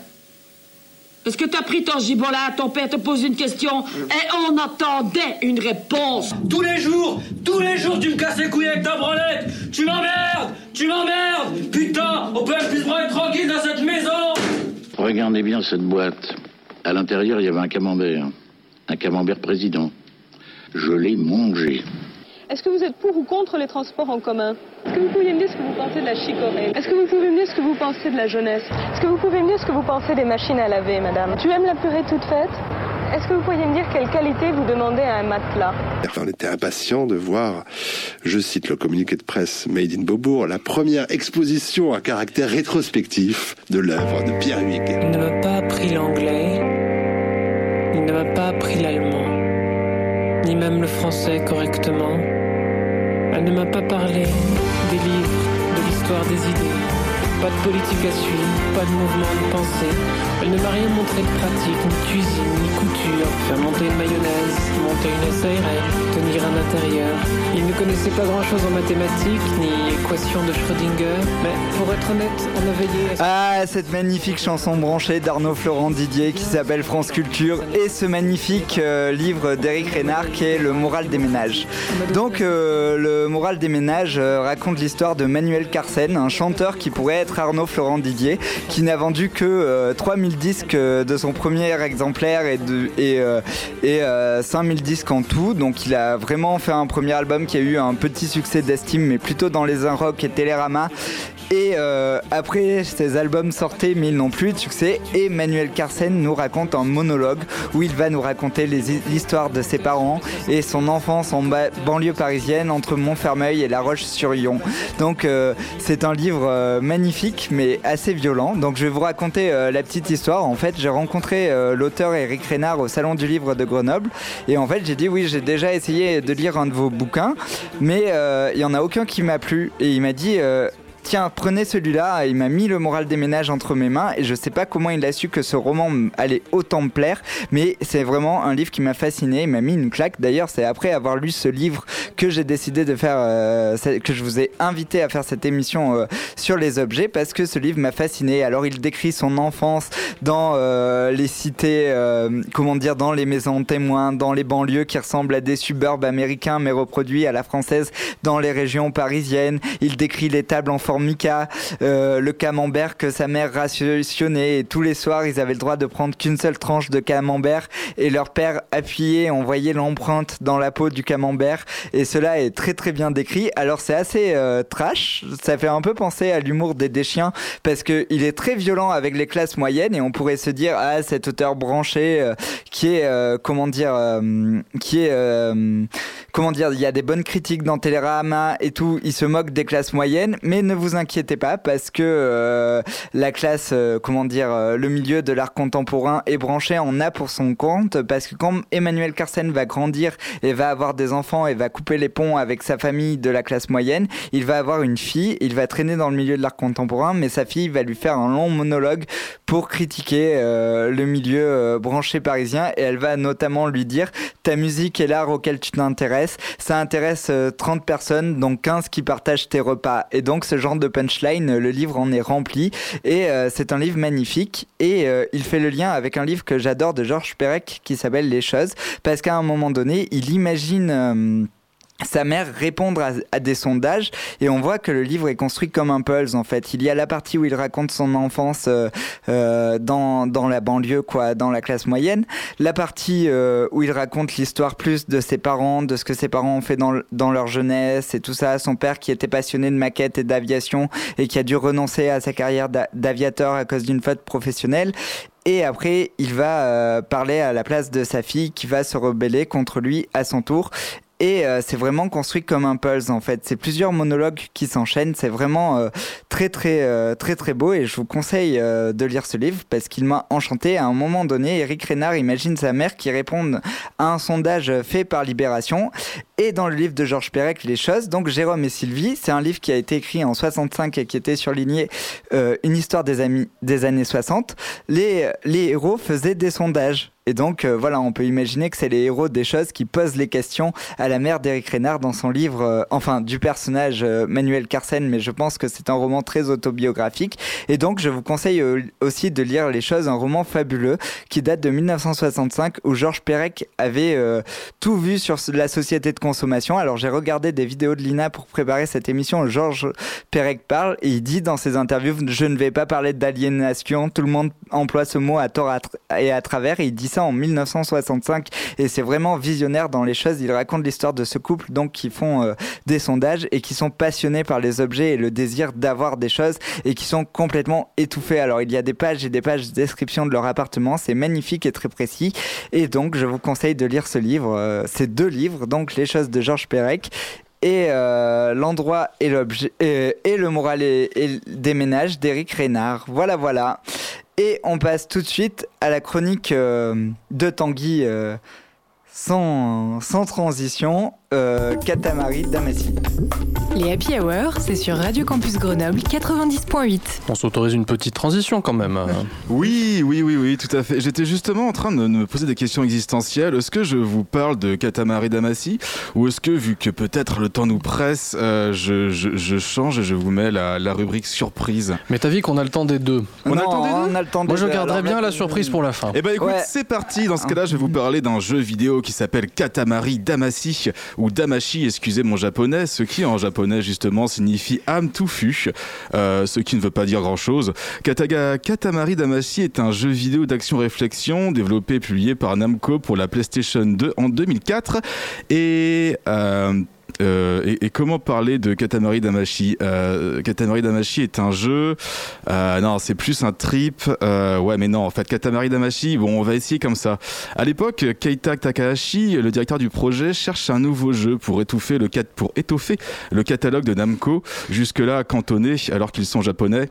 Est-ce que t'as pris ton gibola Ton père te pose une question et on attendait une réponse. Tous les jours, tous les jours, tu me casses les couilles avec ta branlette. Tu m'emmerdes, tu m'emmerdes. Putain, on peut même plus se branler tranquille dans cette maison. Regardez bien cette boîte. À l'intérieur, il y avait un camembert. Un camembert président. Je l'ai mangé. Est-ce que vous êtes pour ou contre les transports en commun? Est-ce que vous pouvez me dire ce que vous pensez de la chicorée? Est-ce que vous pouvez me dire ce que vous pensez de la jeunesse? Est-ce que vous pouvez me dire ce que vous pensez des machines à laver, madame? Tu aimes la purée toute faite? Est-ce que vous pourriez me dire quelle qualité vous demandez à un matelas? On était impatients de voir, je cite le communiqué de presse Made in Beaubourg, la première exposition à caractère rétrospectif de l'œuvre de Pierre Huyghe. Il ne m'a pas appris l'anglais, il ne m'a pas appris l'allemand, ni même le français correctement. Elle ne m'a pas parlé des livres, de l'histoire des idées, pas de politique à suivre, pas de mouvement de pensée. Elle ne m'a rien montré de pratique, ni cuisine, ni couture, faire monter une mayonnaise, monter une SARL, tenir un intérieur. Il ne connaissait pas grand-chose en mathématiques, ni équation de Schrödinger, mais pour être honnête, on a veillé à Ah, cette magnifique chanson branchée d'Arnaud Florent Didier qui s'appelle France Culture et ce magnifique euh, livre d'Éric Rénard qui est Le moral des ménages. Donc, euh, Le moral des ménages euh, raconte l'histoire de Manuel Carsen, un chanteur qui pourrait être Arnaud Florent Didier, qui n'a vendu que euh, 3000 disques euh, de son premier exemplaire et, de, et, euh, et euh, 5000 disques en tout. Donc il a vraiment fait un premier album qui a eu un petit succès d'estime, mais plutôt dans les un rock et Télérama. Et euh, après, ces albums sortaient, mais ils n'ont plus de succès. Et Manuel Carsen nous raconte un monologue où il va nous raconter l'histoire de ses parents et son enfance en ba- banlieue parisienne entre Montfermeil et La Roche-sur-Yon. Donc, euh, c'est un livre euh, magnifique, mais assez violent. Donc, je vais vous raconter euh, la petite histoire. En fait, j'ai rencontré euh, l'auteur Eric Rénard au Salon du Livre de Grenoble. Et en fait, j'ai dit oui, j'ai déjà essayé de lire un de vos bouquins, mais il y en a aucun qui m'a plu. Et il m'a dit. Tiens, prenez celui-là. Il m'a mis le moral des ménages entre mes mains et je sais pas comment il a su que ce roman allait autant me plaire, mais c'est vraiment un livre qui m'a fasciné. Il m'a mis une claque. D'ailleurs, c'est après avoir lu ce livre que j'ai décidé de faire, euh, que je vous ai invité à faire cette émission euh, sur les objets parce que ce livre m'a fasciné. Alors, il décrit son enfance dans euh, les cités, comment dire, dans les maisons témoins, dans les banlieues qui ressemblent à des suburbes américains mais reproduits à la française dans les régions parisiennes. Il décrit les tables en formica, euh, le camembert que sa mère rationnait. Et tous les soirs ils avaient le droit de prendre qu'une seule tranche de camembert. Et leur père appuyait, on voyait l'empreinte dans la peau du camembert. Et cela est très très bien décrit. Alors c'est assez euh, trash, ça fait un peu penser à l'humour des Deschiens parce que il est très violent avec les classes moyennes. Et on pourrait se dire ah cet auteur branché euh, qui est comment dire qui est comment dire il y a des bonnes critiques dans Télérama et tout, il se moque des classes moyennes mais ne vous inquiétez pas parce que euh, la classe euh, comment dire euh, le milieu de l'art contemporain est branché en a pour son compte parce que quand Emmanuel Carsen va grandir et va avoir des enfants et va couper les ponts avec sa famille de la classe moyenne, il va avoir une fille, il va traîner dans le milieu de l'art contemporain, mais sa fille va lui faire un long monologue pour critiquer le milieu branché parisien et elle va notamment lui dire ta musique et l'art auquel tu t'intéresses, ça intéresse euh, 30 personnes, donc 15 qui partagent tes repas. Et donc ce genre de punchline, euh, le livre en est rempli. Et euh, c'est un livre magnifique. Et euh, il fait le lien avec un livre que j'adore de Georges Perec qui s'appelle Les choses. Parce qu'à un moment donné, il imagine euh, sa mère répondre à, des sondages et on voit que le livre est construit comme un puzzle en fait. Il y a la partie où il raconte son enfance euh, euh, dans, dans la banlieue, quoi, dans la classe moyenne. La partie euh, où il raconte l'histoire plus de ses parents, de ce que ses parents ont fait dans, dans leur jeunesse et tout ça. Son père qui était passionné de maquettes et d'aviation et qui a dû renoncer à sa carrière d'a- d'aviateur à cause d'une faute professionnelle. Et après, il va euh, parler à la place de sa fille qui va se rebeller contre lui à son tour. Et euh, c'est vraiment construit comme un puzzle en fait. C'est plusieurs monologues qui s'enchaînent. C'est vraiment euh, très très euh, très très beau et je vous conseille euh, de lire ce livre parce qu'il m'a enchanté. À un moment donné, Eric Rénard imagine sa mère qui répond à un sondage fait par Libération et dans le livre de Georges Perec les choses. Donc Jérôme et Sylvie, c'est un livre qui a été écrit en 65 et qui était surligné euh, une histoire des, amis, des années 60. Les, les héros faisaient des sondages. Et donc, euh, voilà, on peut imaginer que c'est les héros des choses qui posent les questions à la mère d'Éric Rénard dans son livre, euh, enfin, du personnage euh, Manuel Carsen, mais je pense que c'est un roman très autobiographique. Et donc, je vous conseille aussi de lire Les choses, un roman fabuleux qui date de 1965 où Georges Perec avait tout vu sur la société de consommation. Alors, j'ai regardé des vidéos de Lina pour préparer cette émission. Georges Perec parle et il dit dans ses interviews Je ne vais pas parler d'aliénation. Tout le monde emploie ce mot à tort et à travers. Et il dit en 1965 et c'est vraiment visionnaire dans les choses. Il raconte l'histoire de ce couple donc qui font euh, des sondages et qui sont passionnés par les objets et le désir d'avoir des choses et qui sont complètement étouffés. Alors il y a des pages et des pages de description de leur appartement. C'est magnifique et très précis. Et donc je vous conseille de lire ce livre. euh, ces deux livres, donc Les choses de Georges Perec et euh, l'endroit et l'objet et, le moral et, et des d'Éric Rénard. Voilà, voilà. Et on passe tout de suite à la chronique euh, de Tanguy euh, sans, sans transition, euh, Katamari Damacy. Les Happy Hour, c'est sur Radio Campus Grenoble 90.8. On s'autorise une petite transition quand même. Oui, oui, oui, oui, tout à fait. J'étais justement en train de me poser des questions existentielles. Est-ce que je vous parle de Katamari Damacy ou est-ce que, vu que peut-être le temps nous presse, euh, je, je- je change et je vous mets la, la rubrique surprise? Mais t'as vu qu'on a le temps des deux. On a le temps des deux? on a le temps des Moi je Alors, bien la surprise pour la fin. Eh ben écoute, Ouais. c'est parti. Dans ce cas-là, je vais vous parler d'un jeu vidéo qui s'appelle Katamari Damacy ou Damashi, excusez mon japonais, ce qui en japonais justement signifie âme touffue, euh, ce qui ne veut pas dire grand-chose. Kataga Katamari Damacy est un jeu vidéo d'action-réflexion développé et publié par Namco pour la PlayStation 2 en 2004 et euh, euh, et, comment parler de Katamari Damacy? Euh, Katamari Damacy est un jeu. euh, non, c'est plus un trip. ouais, mais non, en fait, Katamari Damacy, bon, on va essayer comme ça. À l'époque, Keita Takahashi, le directeur du projet, cherche un nouveau jeu pour étouffer le, pour étoffer le catalogue de Namco, jusque-là cantonné alors qu'ils sont japonais.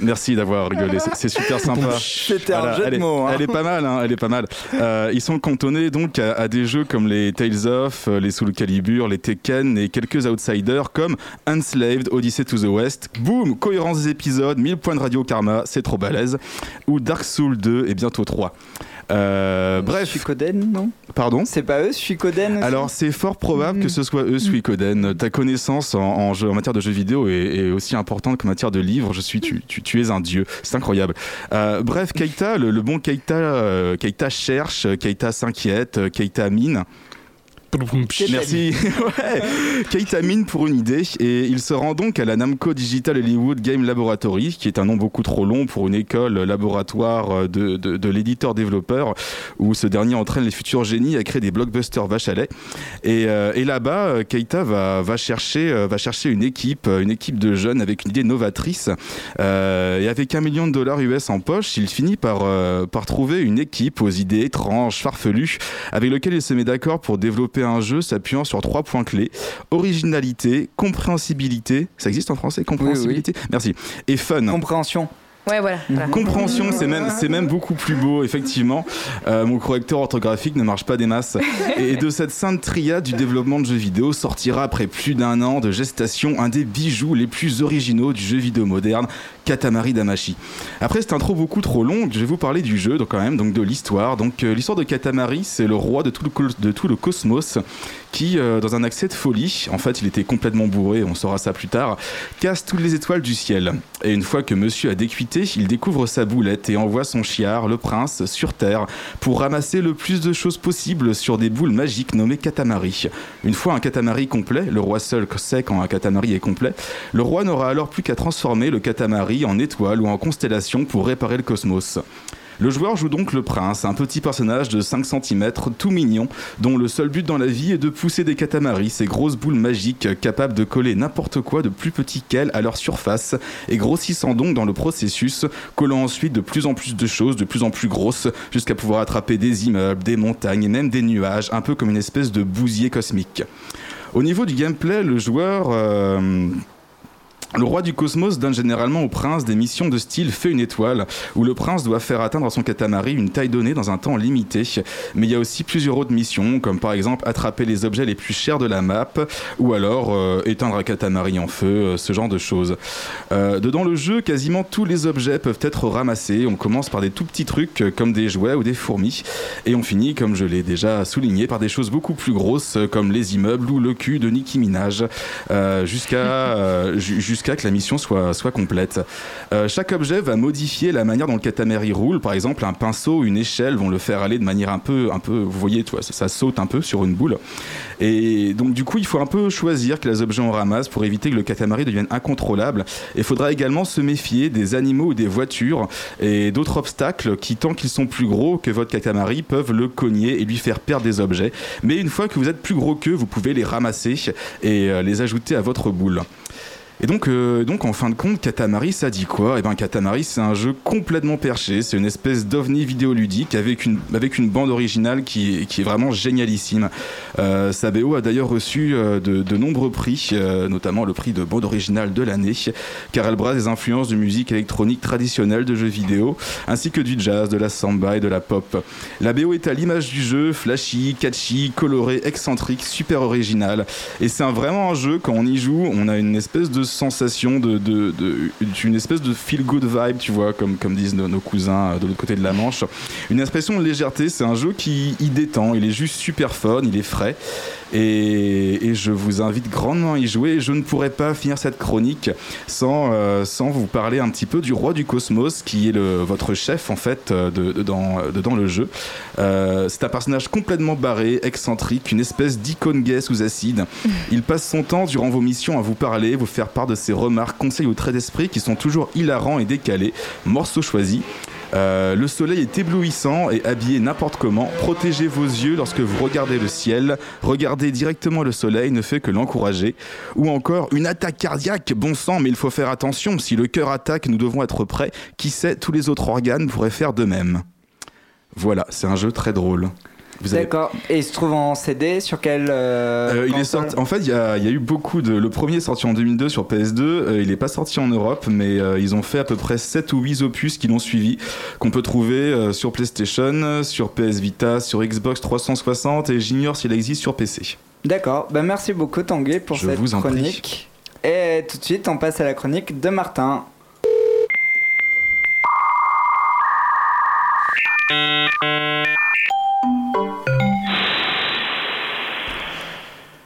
Merci d'avoir rigolé, c'est- super sympa. C'était un jeu de elle, est, mots, hein. elle est pas mal, hein, elle est pas mal. Euh, ils sont cantonnés donc à, à des jeux comme les Tales of, euh, les Soul Calibur, les Tekken et quelques outsiders comme Enslaved, Odyssey to the West. Boum, cohérence des épisodes, 1000 points de radio karma, c'est trop balèze. Ou Dark Souls 2 et bientôt 3. Euh, bref. Suikoden, non? Pardon? C'est pas eux, Suikoden aussi alors c'est fort probable que ce soit eux Suikoden. Ta connaissance en, en jeu- en matière de jeux vidéo est, est aussi importante qu'en matière de livres. Je suis, tu, tu, tu es un dieu. C'est incroyable. Euh, bref, Keita, le, le bon Keita, euh, Keita cherche, Keita s'inquiète, Keita mine. Merci. ouais. Keita mine pour une idée et il se rend donc à la Namco Digital Hollywood Game Laboratory, qui est un nom beaucoup trop long pour une école laboratoire de, de, de l'éditeur-développeur, où ce dernier entraîne les futurs génies à créer des blockbusters vaches à lait. Et, euh, et là-bas, euh, Keita va, va, chercher, euh, va chercher une équipe, une équipe de jeunes avec une idée novatrice. Euh, et avec un million de dollars US en poche, il finit par, euh, par trouver une équipe aux idées étranges, farfelues, avec lequel il se met d'accord pour développer un jeu s'appuyant sur trois points clés originalité, compréhensibilité. Ça existe en français Compréhensibilité Merci. Et fun. Compréhension. Ouais, voilà. voilà. Compréhension, c'est même, c'est même beaucoup plus beau, effectivement. Euh, mon correcteur orthographique ne marche pas des masses. Et de cette sainte triade du développement de jeux vidéo sortira après plus d'un an de gestation un des bijoux les plus originaux du jeu vidéo moderne, Katamari Damacy. Après cette intro beaucoup trop longue, je vais vous parler du jeu, donc quand même, donc de l'histoire. Donc euh, l'histoire de Katamari, c'est le roi de tout le, col- de tout le cosmos qui, euh, dans un accès de folie, en fait, il était complètement bourré, on saura ça plus tard, casse toutes les étoiles du ciel. Et une fois que monsieur a décuité, il découvre sa boulette et envoie son chiard, le prince, sur Terre pour ramasser le plus de choses possible sur des boules magiques nommées katamari. Une fois un katamari complet, le roi seul sait quand un katamari est complet, le roi n'aura alors plus qu'à transformer le katamari en étoile ou en constellation pour réparer le cosmos. Le joueur joue donc le prince, un petit personnage de 5 cm tout mignon, dont le seul but dans la vie est de pousser des catamaris, ces grosses boules magiques capables de coller n'importe quoi de plus petit qu'elles à leur surface, et grossissant donc dans le processus, collant ensuite de plus en plus de choses, de plus en plus grosses, jusqu'à pouvoir attraper des immeubles, des montagnes et même des nuages, un peu comme une espèce de bousier cosmique. Au niveau du gameplay, le joueur... euh, le roi du cosmos donne généralement au prince des missions de style fait une étoile, où le prince doit faire atteindre à son katamari une taille donnée dans un temps limité. Mais il y a aussi plusieurs autres missions, comme par exemple attraper les objets les plus chers de la map, ou alors euh, éteindre un katamari en feu, euh, ce genre de choses. Euh, dedans le jeu, quasiment tous les objets peuvent être ramassés. On commence par des tout petits trucs euh, comme des jouets ou des fourmis, et on finit, comme je l'ai déjà souligné, par des choses beaucoup plus grosses, comme les immeubles ou le cul de Nicki Minaj, jusqu'à ju- jusqu'à que la mission soit, complète. Euh, chaque objet va modifier la manière dont le katamari roule. Par exemple, un pinceau, une échelle vont le faire aller de manière un peu, un peu vous voyez, ça, ça saute un peu sur une boule. Et donc, du coup, il faut un peu choisir quels objets on ramasse pour éviter que le katamari devienne incontrôlable. Il faudra également se méfier des animaux ou des voitures et d'autres obstacles qui, tant qu'ils sont plus gros que votre katamari, peuvent le cogner et lui faire perdre des objets. Mais une fois que vous êtes plus gros qu'eux, vous pouvez les ramasser et euh, les ajouter à votre boule. Et donc, euh, donc en fin de compte, Katamari, ça dit quoi? Eh ben, Katamari, c'est un jeu complètement perché. C'est une espèce d'ovni vidéoludique avec une, avec une bande originale qui, qui est vraiment génialissime. Euh, sa BO a d'ailleurs reçu euh, de, de nombreux prix, euh, notamment le prix de bande originale de l'année, car elle brasse des influences de musique électronique traditionnelle de jeux vidéo, ainsi que du jazz, de la samba et de la pop. La BO est à l'image du jeu, flashy, catchy, coloré, excentrique, super original. Et c'est vraiment un jeu, quand on y joue, on a une espèce de sensation de, de, de- d'une espèce de feel good vibe, tu vois, comme, comme disent nos, nos cousins euh, de l'autre côté de la Manche. Une expression de légèreté, c'est un jeu qui il détend, il est juste super fun, il est frais. Et, et je vous invite grandement à y jouer. Je ne pourrais pas finir cette chronique sans, euh, sans vous parler un petit peu du roi du cosmos, qui est le, votre chef en fait euh, de, de- dans, de- dans le jeu. Euh, c'est un personnage complètement barré, excentrique, une espèce d'icône gay sous acide. Il passe son temps durant vos missions à vous parler, vous faire de ses remarques, conseils ou traits d'esprit qui sont toujours hilarants et décalés. Morceau choisi. Euh, le soleil est éblouissant et habillé n'importe comment. Protégez vos yeux lorsque vous regardez le ciel. Regarder directement le soleil ne fait que l'encourager. Ou encore une attaque cardiaque. Bon sang, mais il faut faire attention. Si le cœur attaque, nous devons être prêts. Qui sait, tous les autres organes pourraient faire de même. Voilà, c'est un jeu très drôle. Avez D'accord. Et il se trouve en CD sur quel euh, euh, il est sorti. En fait, il y, a il y a eu beaucoup de. Le premier est sorti en 2002 sur PS2. euh, il n'est pas sorti en Europe, mais euh, ils ont fait à peu près 7 ou 8 opus qui l'ont suivi, qu'on peut trouver sur PlayStation, sur PS Vita, sur Xbox 360 et j'ignore s'il existe sur PC. D'accord. Ben, merci beaucoup Tanguy pour Je cette vous en prie. chronique. Et tout de suite, on passe à la chronique de Martin.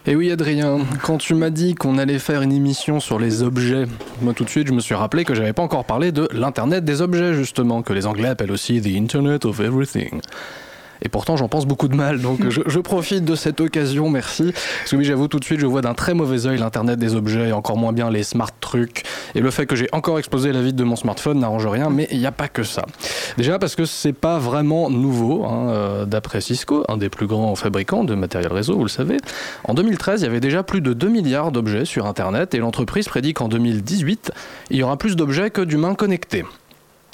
Et oui Adrien, quand tu m'as dit qu'on allait faire une émission sur les objets, moi tout de suite je me suis rappelé que j'avais pas encore parlé de l'internet des objets justement, que les anglais appellent aussi the internet of everything. Et pourtant j'en pense beaucoup de mal, donc je, profite de cette occasion, merci. Parce oui j'avoue tout de suite je vois d'un très mauvais œil l'internet des objets, et encore moins bien les smart trucs. Et le fait que j'ai encore explosé la vitre de mon smartphone n'arrange rien, mais il n'y a pas que ça. Déjà parce que c'est pas vraiment nouveau, hein, euh, d'après Cisco, un des plus grands fabricants de matériel réseau, vous le savez. En 2013, il y avait déjà plus de 2 milliards d'objets sur Internet et l'entreprise prédit qu'en 2018, il y aura plus d'objets que d'humains connectés.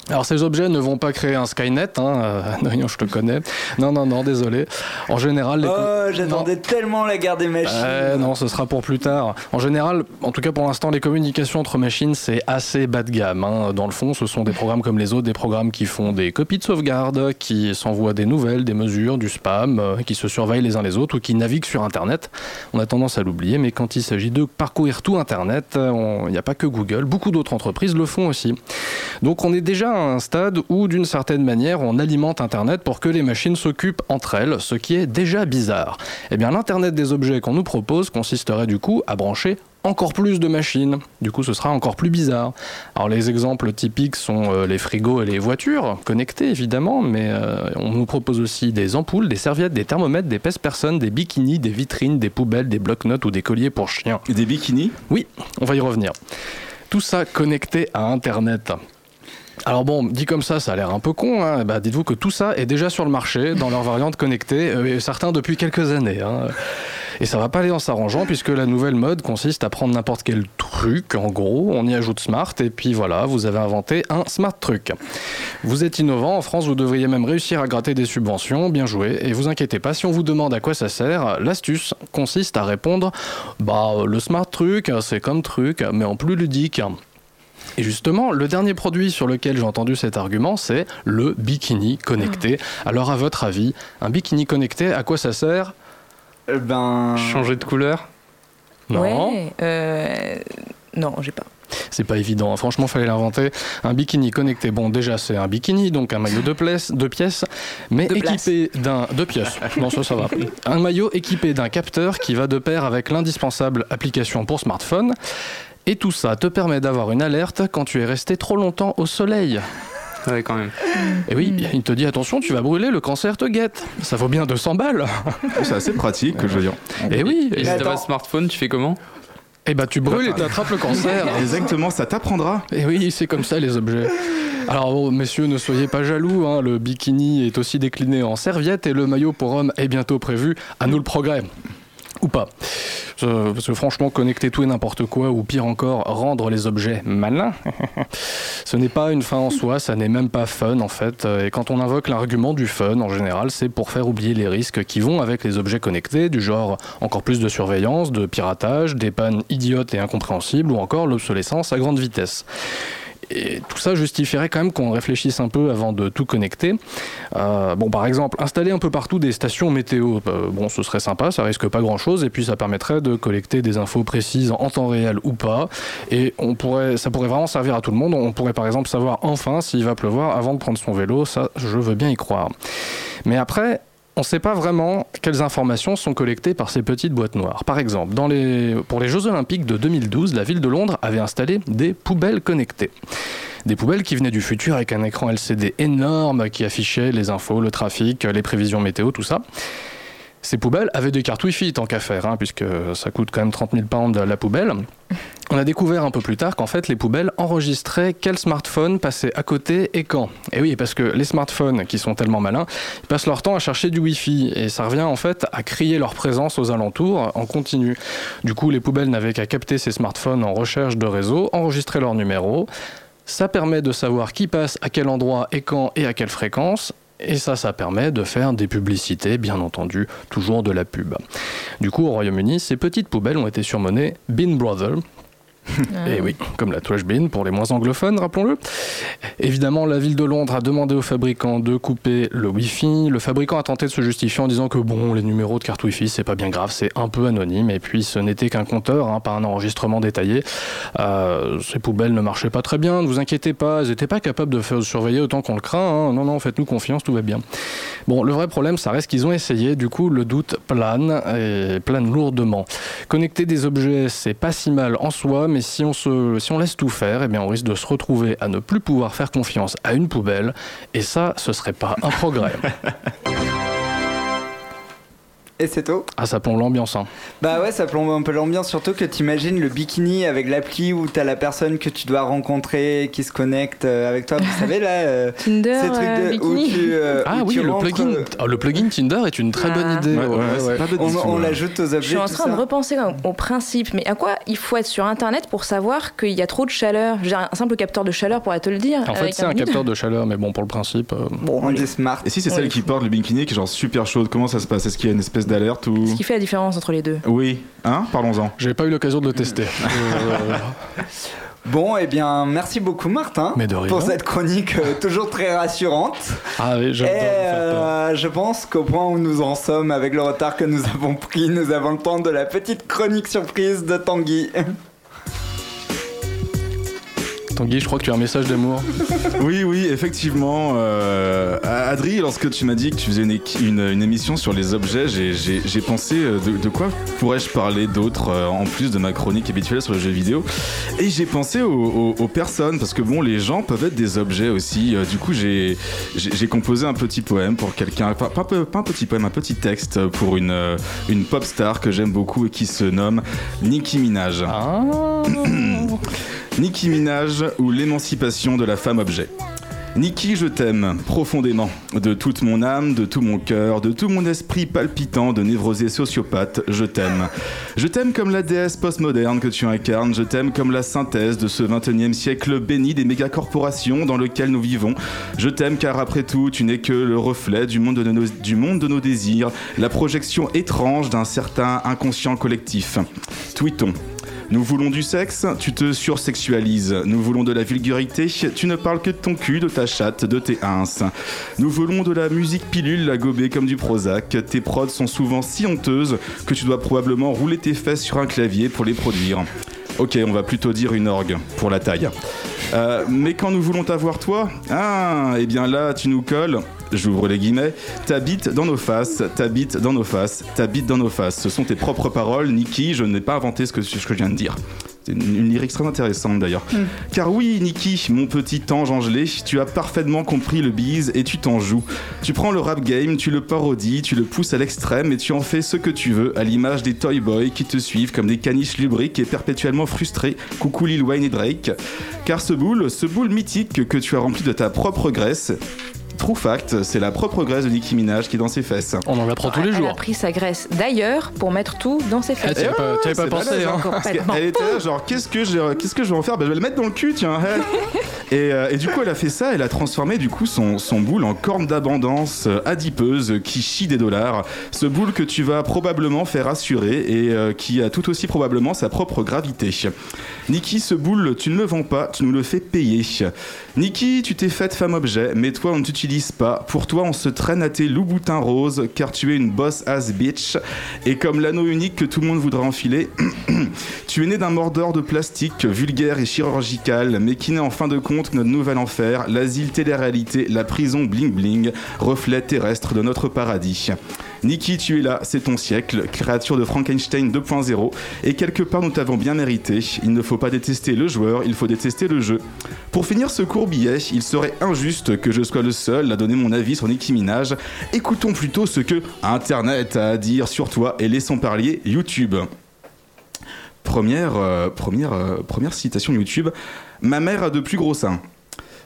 Alors ces objets ne vont pas créer un Skynet, hein, euh, Adrien, je te connais. Non, non, non, désolé. En général, les... Oh, j'attendais tellement la guerre des machines. Euh, non, ce sera pour plus tard. En général, en tout cas pour l'instant, les communications entre machines, c'est assez bas de gamme. hein. Dans le fond, ce sont des programmes comme les autres, des programmes qui font des copies de sauvegarde, qui s'envoient des nouvelles, des mesures, du spam, euh, qui se surveillent les uns les autres ou qui naviguent sur Internet. On a tendance à l'oublier, mais quand il s'agit de parcourir tout Internet, euh, il n'y a pas que Google, beaucoup d'autres entreprises le font aussi. Donc on est déjà à un stade où, d'une certaine manière, on alimente Internet pour que les machines s'occupent entre elles, ce qui est déjà bizarre. Eh bien, l'Internet des objets qu'on nous propose consisterait du coup à brancher encore plus de machines. Du coup, ce sera encore plus bizarre. Alors, les exemples typiques sont euh, les frigos et les voitures, connectés évidemment, mais euh, on nous propose aussi des ampoules, des serviettes, des thermomètres, des pèse-personnes, des bikinis, des vitrines, des poubelles, des blocs-notes ou des colliers pour chiens. Des bikinis? Oui, on va y revenir. Tout ça connecté à Internet. Alors bon, dit comme ça, ça a l'air un peu con. Hein. Bah, dites-vous que tout ça est déjà sur le marché dans leur variante connectée, euh, et certains depuis quelques années. hein. Et ça va pas aller en s'arrangeant puisque la nouvelle mode consiste à prendre n'importe quel truc, en gros, on y ajoute smart et puis voilà, vous avez inventé un smart truc. Vous êtes innovant, en France vous devriez même réussir à gratter des subventions, bien joué, et vous inquiétez pas, si on vous demande à quoi ça sert, l'astuce consiste à répondre, bah le smart truc, c'est comme truc, mais en plus ludique. Et justement, le dernier produit sur lequel j'ai entendu cet argument, c'est le bikini connecté. Alors à votre avis, un bikini connecté, à quoi ça sert? Ben... Changer de couleur? Non. Ouais, euh, non, j'ai pas. C'est pas évident, hein. franchement, fallait l'inventer. Un bikini connecté, bon, déjà, c'est un bikini, donc un maillot de, place, de pièces, mais De équipé d'un. Deux pièces, non, ça, ça va. Un maillot équipé d'un capteur qui va de pair avec l'indispensable application pour smartphone. Et tout ça te permet d'avoir une alerte quand tu es resté trop longtemps au soleil. Ouais, quand même. Et oui, il te dit attention, tu vas brûler, le cancer te guette. Ça vaut bien 200 balles. C'est assez pratique, je veux dire. Et oui, Et si t'as pas de smartphone, tu fais comment? Et bah tu brûles et t'attrapes le cancer. Exactement, ça t'apprendra. Et oui, c'est comme ça les objets. Alors, bon, messieurs, ne soyez pas jaloux, hein, le bikini est aussi décliné en serviette et le maillot pour homme est bientôt prévu. À nous le progrès. Ou pas. Parce que franchement, connecter tout et n'importe quoi, ou pire encore, rendre les objets malins, ce n'est pas une fin en soi, ça n'est même pas fun en fait. Et quand on invoque l'argument du fun, en général, c'est pour faire oublier les risques qui vont avec les objets connectés, du genre encore plus de surveillance, de piratage, des pannes idiotes et incompréhensibles, ou encore l'obsolescence à grande vitesse. Et tout ça justifierait quand même qu'on réfléchisse un peu avant de tout connecter. Euh, bon, par exemple, installer un peu partout des stations météo, euh, bon, ce serait sympa, ça risque pas grand-chose, et puis ça permettrait de collecter des infos précises en temps réel ou pas. Et on pourrait, ça pourrait vraiment servir à tout le monde. On pourrait par exemple savoir enfin s'il va pleuvoir avant de prendre son vélo, ça, je veux bien y croire. Mais après, on ne sait pas vraiment quelles informations sont collectées par ces petites boîtes noires. Par exemple, pour les Jeux Olympiques de 2012, la ville de Londres avait installé des poubelles connectées. Des poubelles qui venaient du futur avec un écran LCD énorme qui affichait les infos, le trafic, les prévisions météo, tout ça. Ces poubelles avaient des cartes Wi-Fi tant qu'à faire, hein, puisque ça coûte quand même 30 000 pounds la poubelle. On a découvert un peu plus tard qu'en fait les poubelles enregistraient quel smartphone passait à côté et quand. Et oui, parce que les smartphones qui sont tellement malins, ils passent leur temps à chercher du Wi-Fi et ça revient en fait à crier leur présence aux alentours en continu. Du coup, les poubelles n'avaient qu'à capter ces smartphones en recherche de réseau, enregistrer leur numéro. Ça permet de savoir qui passe à quel endroit et quand et à quelle fréquence. Et ça, ça permet de faire des publicités, bien entendu, toujours de la pub. Du coup, au Royaume-Uni, ces petites poubelles ont été surnommées Bean Brother. Et oui, comme la trash bin pour les moins anglophones, rappelons-le. Évidemment, la ville de Londres a demandé au fabricant de couper le Wi-Fi. Le fabricant a tenté de se justifier en disant que bon, les numéros de carte Wi-Fi, c'est pas bien grave, c'est un peu anonyme. Et puis, ce n'était qu'un compteur, hein, pas un enregistrement détaillé. Euh, ces poubelles ne marchaient pas très bien, ne vous inquiétez pas, elles n'étaient pas capables de faire surveiller autant qu'on le craint. hein. Non, non, faites-nous confiance, tout va bien. Bon, le vrai problème, ça reste qu'ils ont essayé. Du coup, le doute plane et plane lourdement. Connecter des objets, c'est pas si mal en soi, mais si on, se, si on laisse tout faire, eh bien, on risque de se retrouver à ne plus pouvoir faire confiance à une poubelle. Et ça, ce serait pas un progrès. Et c'est tout Ah, ça plombe l'ambiance. hein. Bah ouais, ça plombe un peu l'ambiance, surtout que t'imagines le bikini avec l'appli où t'as la personne que tu dois rencontrer qui se connecte euh, avec toi. Vous savez là, euh, Tinder, ces trucs euh, de, où bikini. tu, euh, Ah où oui, tu le rentres, plugin, ah, le plugin Tinder est une très bonne Ah. idée. Ouais, ouais, c'est pas on, on ouais. l'ajoute aux objets. Je suis en train ça. de repenser au principe, mais à quoi il faut être sur Internet pour savoir qu'il y a trop de chaleur? J'ai un simple capteur de chaleur pourrait te le dire. En fait, c'est un capteur de chaleur, mais bon, pour le principe. euh, Bon, on dit smart. Et si c'est celle qui porte le bikini qui est genre super chaude, comment ça se passe? Est-ce qu'il y a une espèce d'alerte ou Ce qui fait la différence entre les deux. Oui, hein Parlons-en. J'ai pas eu l'occasion de le tester. Euh, Bon, eh bien, merci beaucoup Martin Mais de rien. pour cette chronique euh, toujours très rassurante. Ah oui, Et euh, je pense qu'au point où nous en sommes, avec le retard que nous avons pris, nous avons le temps de la petite chronique surprise de Tanguy. Tanguy, je crois que tu as un message d'amour. Oui, oui, effectivement. Euh, Adri, lorsque tu m'as dit que tu faisais une, équi- une- une émission sur les objets, j'ai- pensé euh, de, de quoi pourrais-je parler d'autre euh, en plus de ma chronique habituelle sur le jeu vidéo? Et j'ai pensé aux, aux- aux personnes, parce que bon, les gens peuvent être des objets aussi. Euh, du coup, j'ai composé un petit poème pour quelqu'un, pas, pas, un petit poème, un petit texte pour une, une pop star que j'aime beaucoup et qui se nomme Nicki Minaj. Nicki Minaj ou l'émancipation de la femme objet. Nicki, je t'aime profondément, de toute mon âme, de tout mon cœur, de tout mon esprit palpitant de névrosé sociopathe, je t'aime. Je t'aime comme la déesse postmoderne que tu incarnes, je t'aime comme la synthèse de ce 21e siècle béni des mégacorporations dans lequel nous vivons. Je t'aime car après tout, tu n'es que le reflet du monde de nos, du monde de nos désirs, la projection étrange d'un certain inconscient collectif. Tweetons. Nous voulons du sexe, tu te sursexualises. Nous voulons de la vulgarité, tu ne parles que de ton cul, de ta chatte, de tes ins. Nous voulons de la musique pilule, la gober comme du Prozac. Tes prods sont souvent si honteuses que tu dois probablement rouler tes fesses sur un clavier pour les produire. Ok, on va plutôt dire une orgue pour la taille. Euh, mais quand nous voulons t'avoir toi, ah, et bien là, tu nous colles, j'ouvre les guillemets, t'habites dans nos faces, t'habites dans nos faces, t'habites dans nos faces. Ce sont tes propres paroles, Niki, je n'ai pas inventé ce que, ce que je viens de dire. C'est une, une lyrique très intéressante d'ailleurs. Car oui, Niki, mon petit ange angelé, tu as parfaitement compris le bise et tu t'en joues. Tu prends le rap game, tu le parodies, tu le pousses à l'extrême et tu en fais ce que tu veux, à l'image des Toy Boys qui te suivent comme des caniches lubriques et perpétuellement frustrés. Coucou Lil Wayne et Drake. Car ce boule, ce boule mythique que tu as rempli de ta propre graisse, True fact, c'est la propre graisse de Nicki Minaj qui est dans ses fesses. On en apprend tous les Elle a jours. pris sa graisse d'ailleurs pour mettre tout dans ses fesses. t'y avais pas- pensé, hein. Qu'elle était là, genre, qu'est-ce que, je, qu'est-ce que je vais en faire? Ben, Je vais le mettre dans le cul, tiens. hey. et, euh, et du coup, elle a fait ça, elle a transformé du coup son, son boule en corne d'abondance euh, adipeuse qui chie des dollars. Ce boule que tu vas probablement faire assurer et euh, qui a tout aussi probablement sa propre gravité. Niki, ce boule, tu ne le vends pas, tu nous le fais payer. Niki, tu t'es faite femme objet, mais toi on ne t'utilise Pour toi on se traîne à tes loups boutins roses, car tu es une boss ass bitch. Et comme l'anneau unique que tout le monde voudra enfiler, tu es né d'un mordeur de plastique vulgaire et chirurgical, mais qui n'est en fin de compte notre nouvel enfer, l'asile télé-réalité, la prison bling bling, reflet terrestre de notre paradis. Niki, tu es là, c'est ton siècle, créature de Frankenstein 2.0, et quelque part nous t'avons bien mérité. Il ne faut pas détester le joueur, il faut détester le jeu. Pour finir ce court billet, il serait injuste que je sois le seul à donner mon avis sur Nicki Minaj. Écoutons plutôt ce que Internet a à dire sur toi et laissons parler YouTube. Première, euh, première, euh, première citation YouTube. Ma mère a de plus gros seins.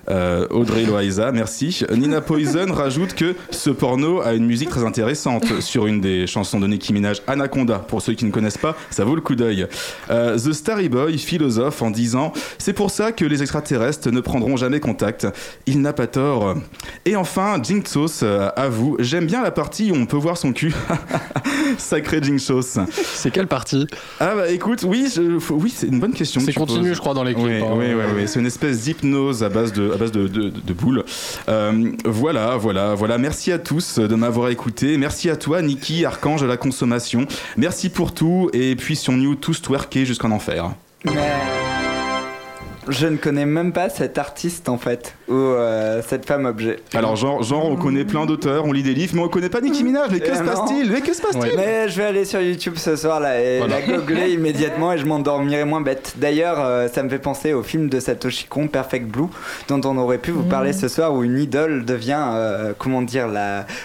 Euh, Audrey Loaiza, merci. Nina Poison rajoute que ce porno a une musique très intéressante sur une des chansons de Nicki Minaj, Anaconda. Pour ceux qui ne connaissent pas, ça vaut le coup d'œil. Euh, The Starry Boy philosophe en disant C'est pour ça que les extraterrestres ne prendront jamais contact. Il n'a pas tort. Et enfin, Jinxos euh, avoue J'aime bien la partie où on peut voir son cul. Sacré Jinxos. C'est quelle partie? Ah bah écoute, oui, je- faut- oui c'est une bonne question. que C'est continu, je crois, dans les clips, Oui, hein. oui, oui, oui. c'est une espèce d'hypnose à base de, à base de, boules. Euh, voilà, voilà, voilà. Merci à tous de m'avoir écouté. Merci à toi, Niki, archange de la consommation. Merci pour tout. Et puis sur New, tous twerker jusqu'en enfer. Je ne connais même pas cet artiste en fait, ou euh, cette femme objet. Alors, genre, genre, on connaît plein d'auteurs, on lit des livres, mais on connaît pas Nicki Minaj. Mais que se non. passe-t-il Mais que se passe-t-il Mais je vais aller sur YouTube ce soir là et Voilà. la googler immédiatement et je m'endormirai moins bête. D'ailleurs, euh, ça me fait penser au film de Satoshi Kon, Perfect Blue, dont on aurait pu vous parler ce soir, où une idole devient, euh, comment dire,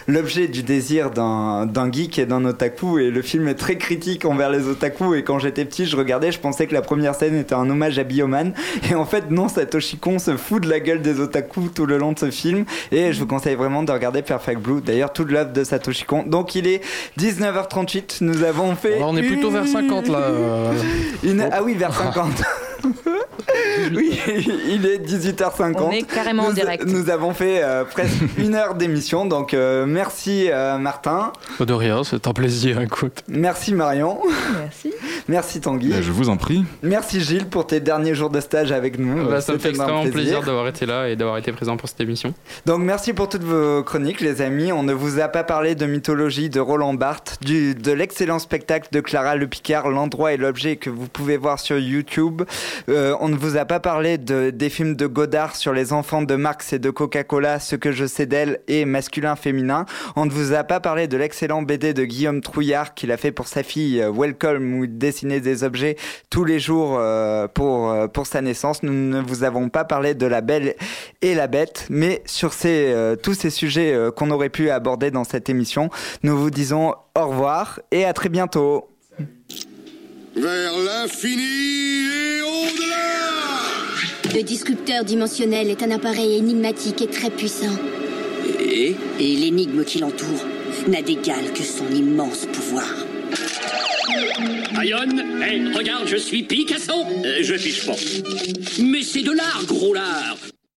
l'objet du désir d'un d'un geek et d'un otaku. Et le film est très critique envers les otaku. Et quand j'étais petit, je regardais, je pensais que la première scène était un hommage à Bioman. Et en fait, non, Satoshi Kon se fout de la gueule des otaku tout le long de ce film. Et je vous conseille vraiment de regarder Perfect Blue. D'ailleurs, toute l'œuvre de Satoshi Kon. Donc, il est 19h38. Nous avons fait. Alors, on est plutôt vers 50 là. euh. Une... Ah oui, vers 50. oui, il est 18h50. On est carrément en direct. Nous avons fait euh, presque une heure d'émission, donc euh, merci euh, Martin, de rien, c'est un plaisir, écoute. merci Marion, Merci. merci Tanguy, Je vous en prie. merci Gilles pour tes derniers jours de stage avec nous. Bah, Euh, ça me fait extrêmement plaisir d'avoir été là et d'avoir été présent pour cette émission. Donc merci pour toutes vos chroniques les amis. On ne vous a pas parlé de mythologie de Roland Barthes, du, de l'excellent spectacle de Clara Le Picard, l'endroit et l'objet que vous pouvez voir sur YouTube. Euh, on ne vous a pas parlé de, des films de Godard sur les enfants de Marx et de Coca-Cola, ce que je sais d'elle et masculin-féminin. On ne vous a pas parlé de l'excellent BD de Guillaume Trouillard qu'il a fait pour sa fille euh, Welcome où il dessinait des objets tous les jours euh, pour, euh, pour sa naissance. Nous ne vous avons pas parlé de La Belle et la Bête, mais sur ces, tous ces sujets qu'on aurait pu aborder dans cette émission, nous vous disons au revoir et à très bientôt. Vers l'infini et au-delà Le disrupteur dimensionnel est un appareil énigmatique et très puissant. Et? Et l'énigme qui l'entoure n'a d'égal que son immense pouvoir. Ayonne, hé, regarde, je suis Picasso. Euh, je fiche pas. Mais c'est de l'art, gros lard.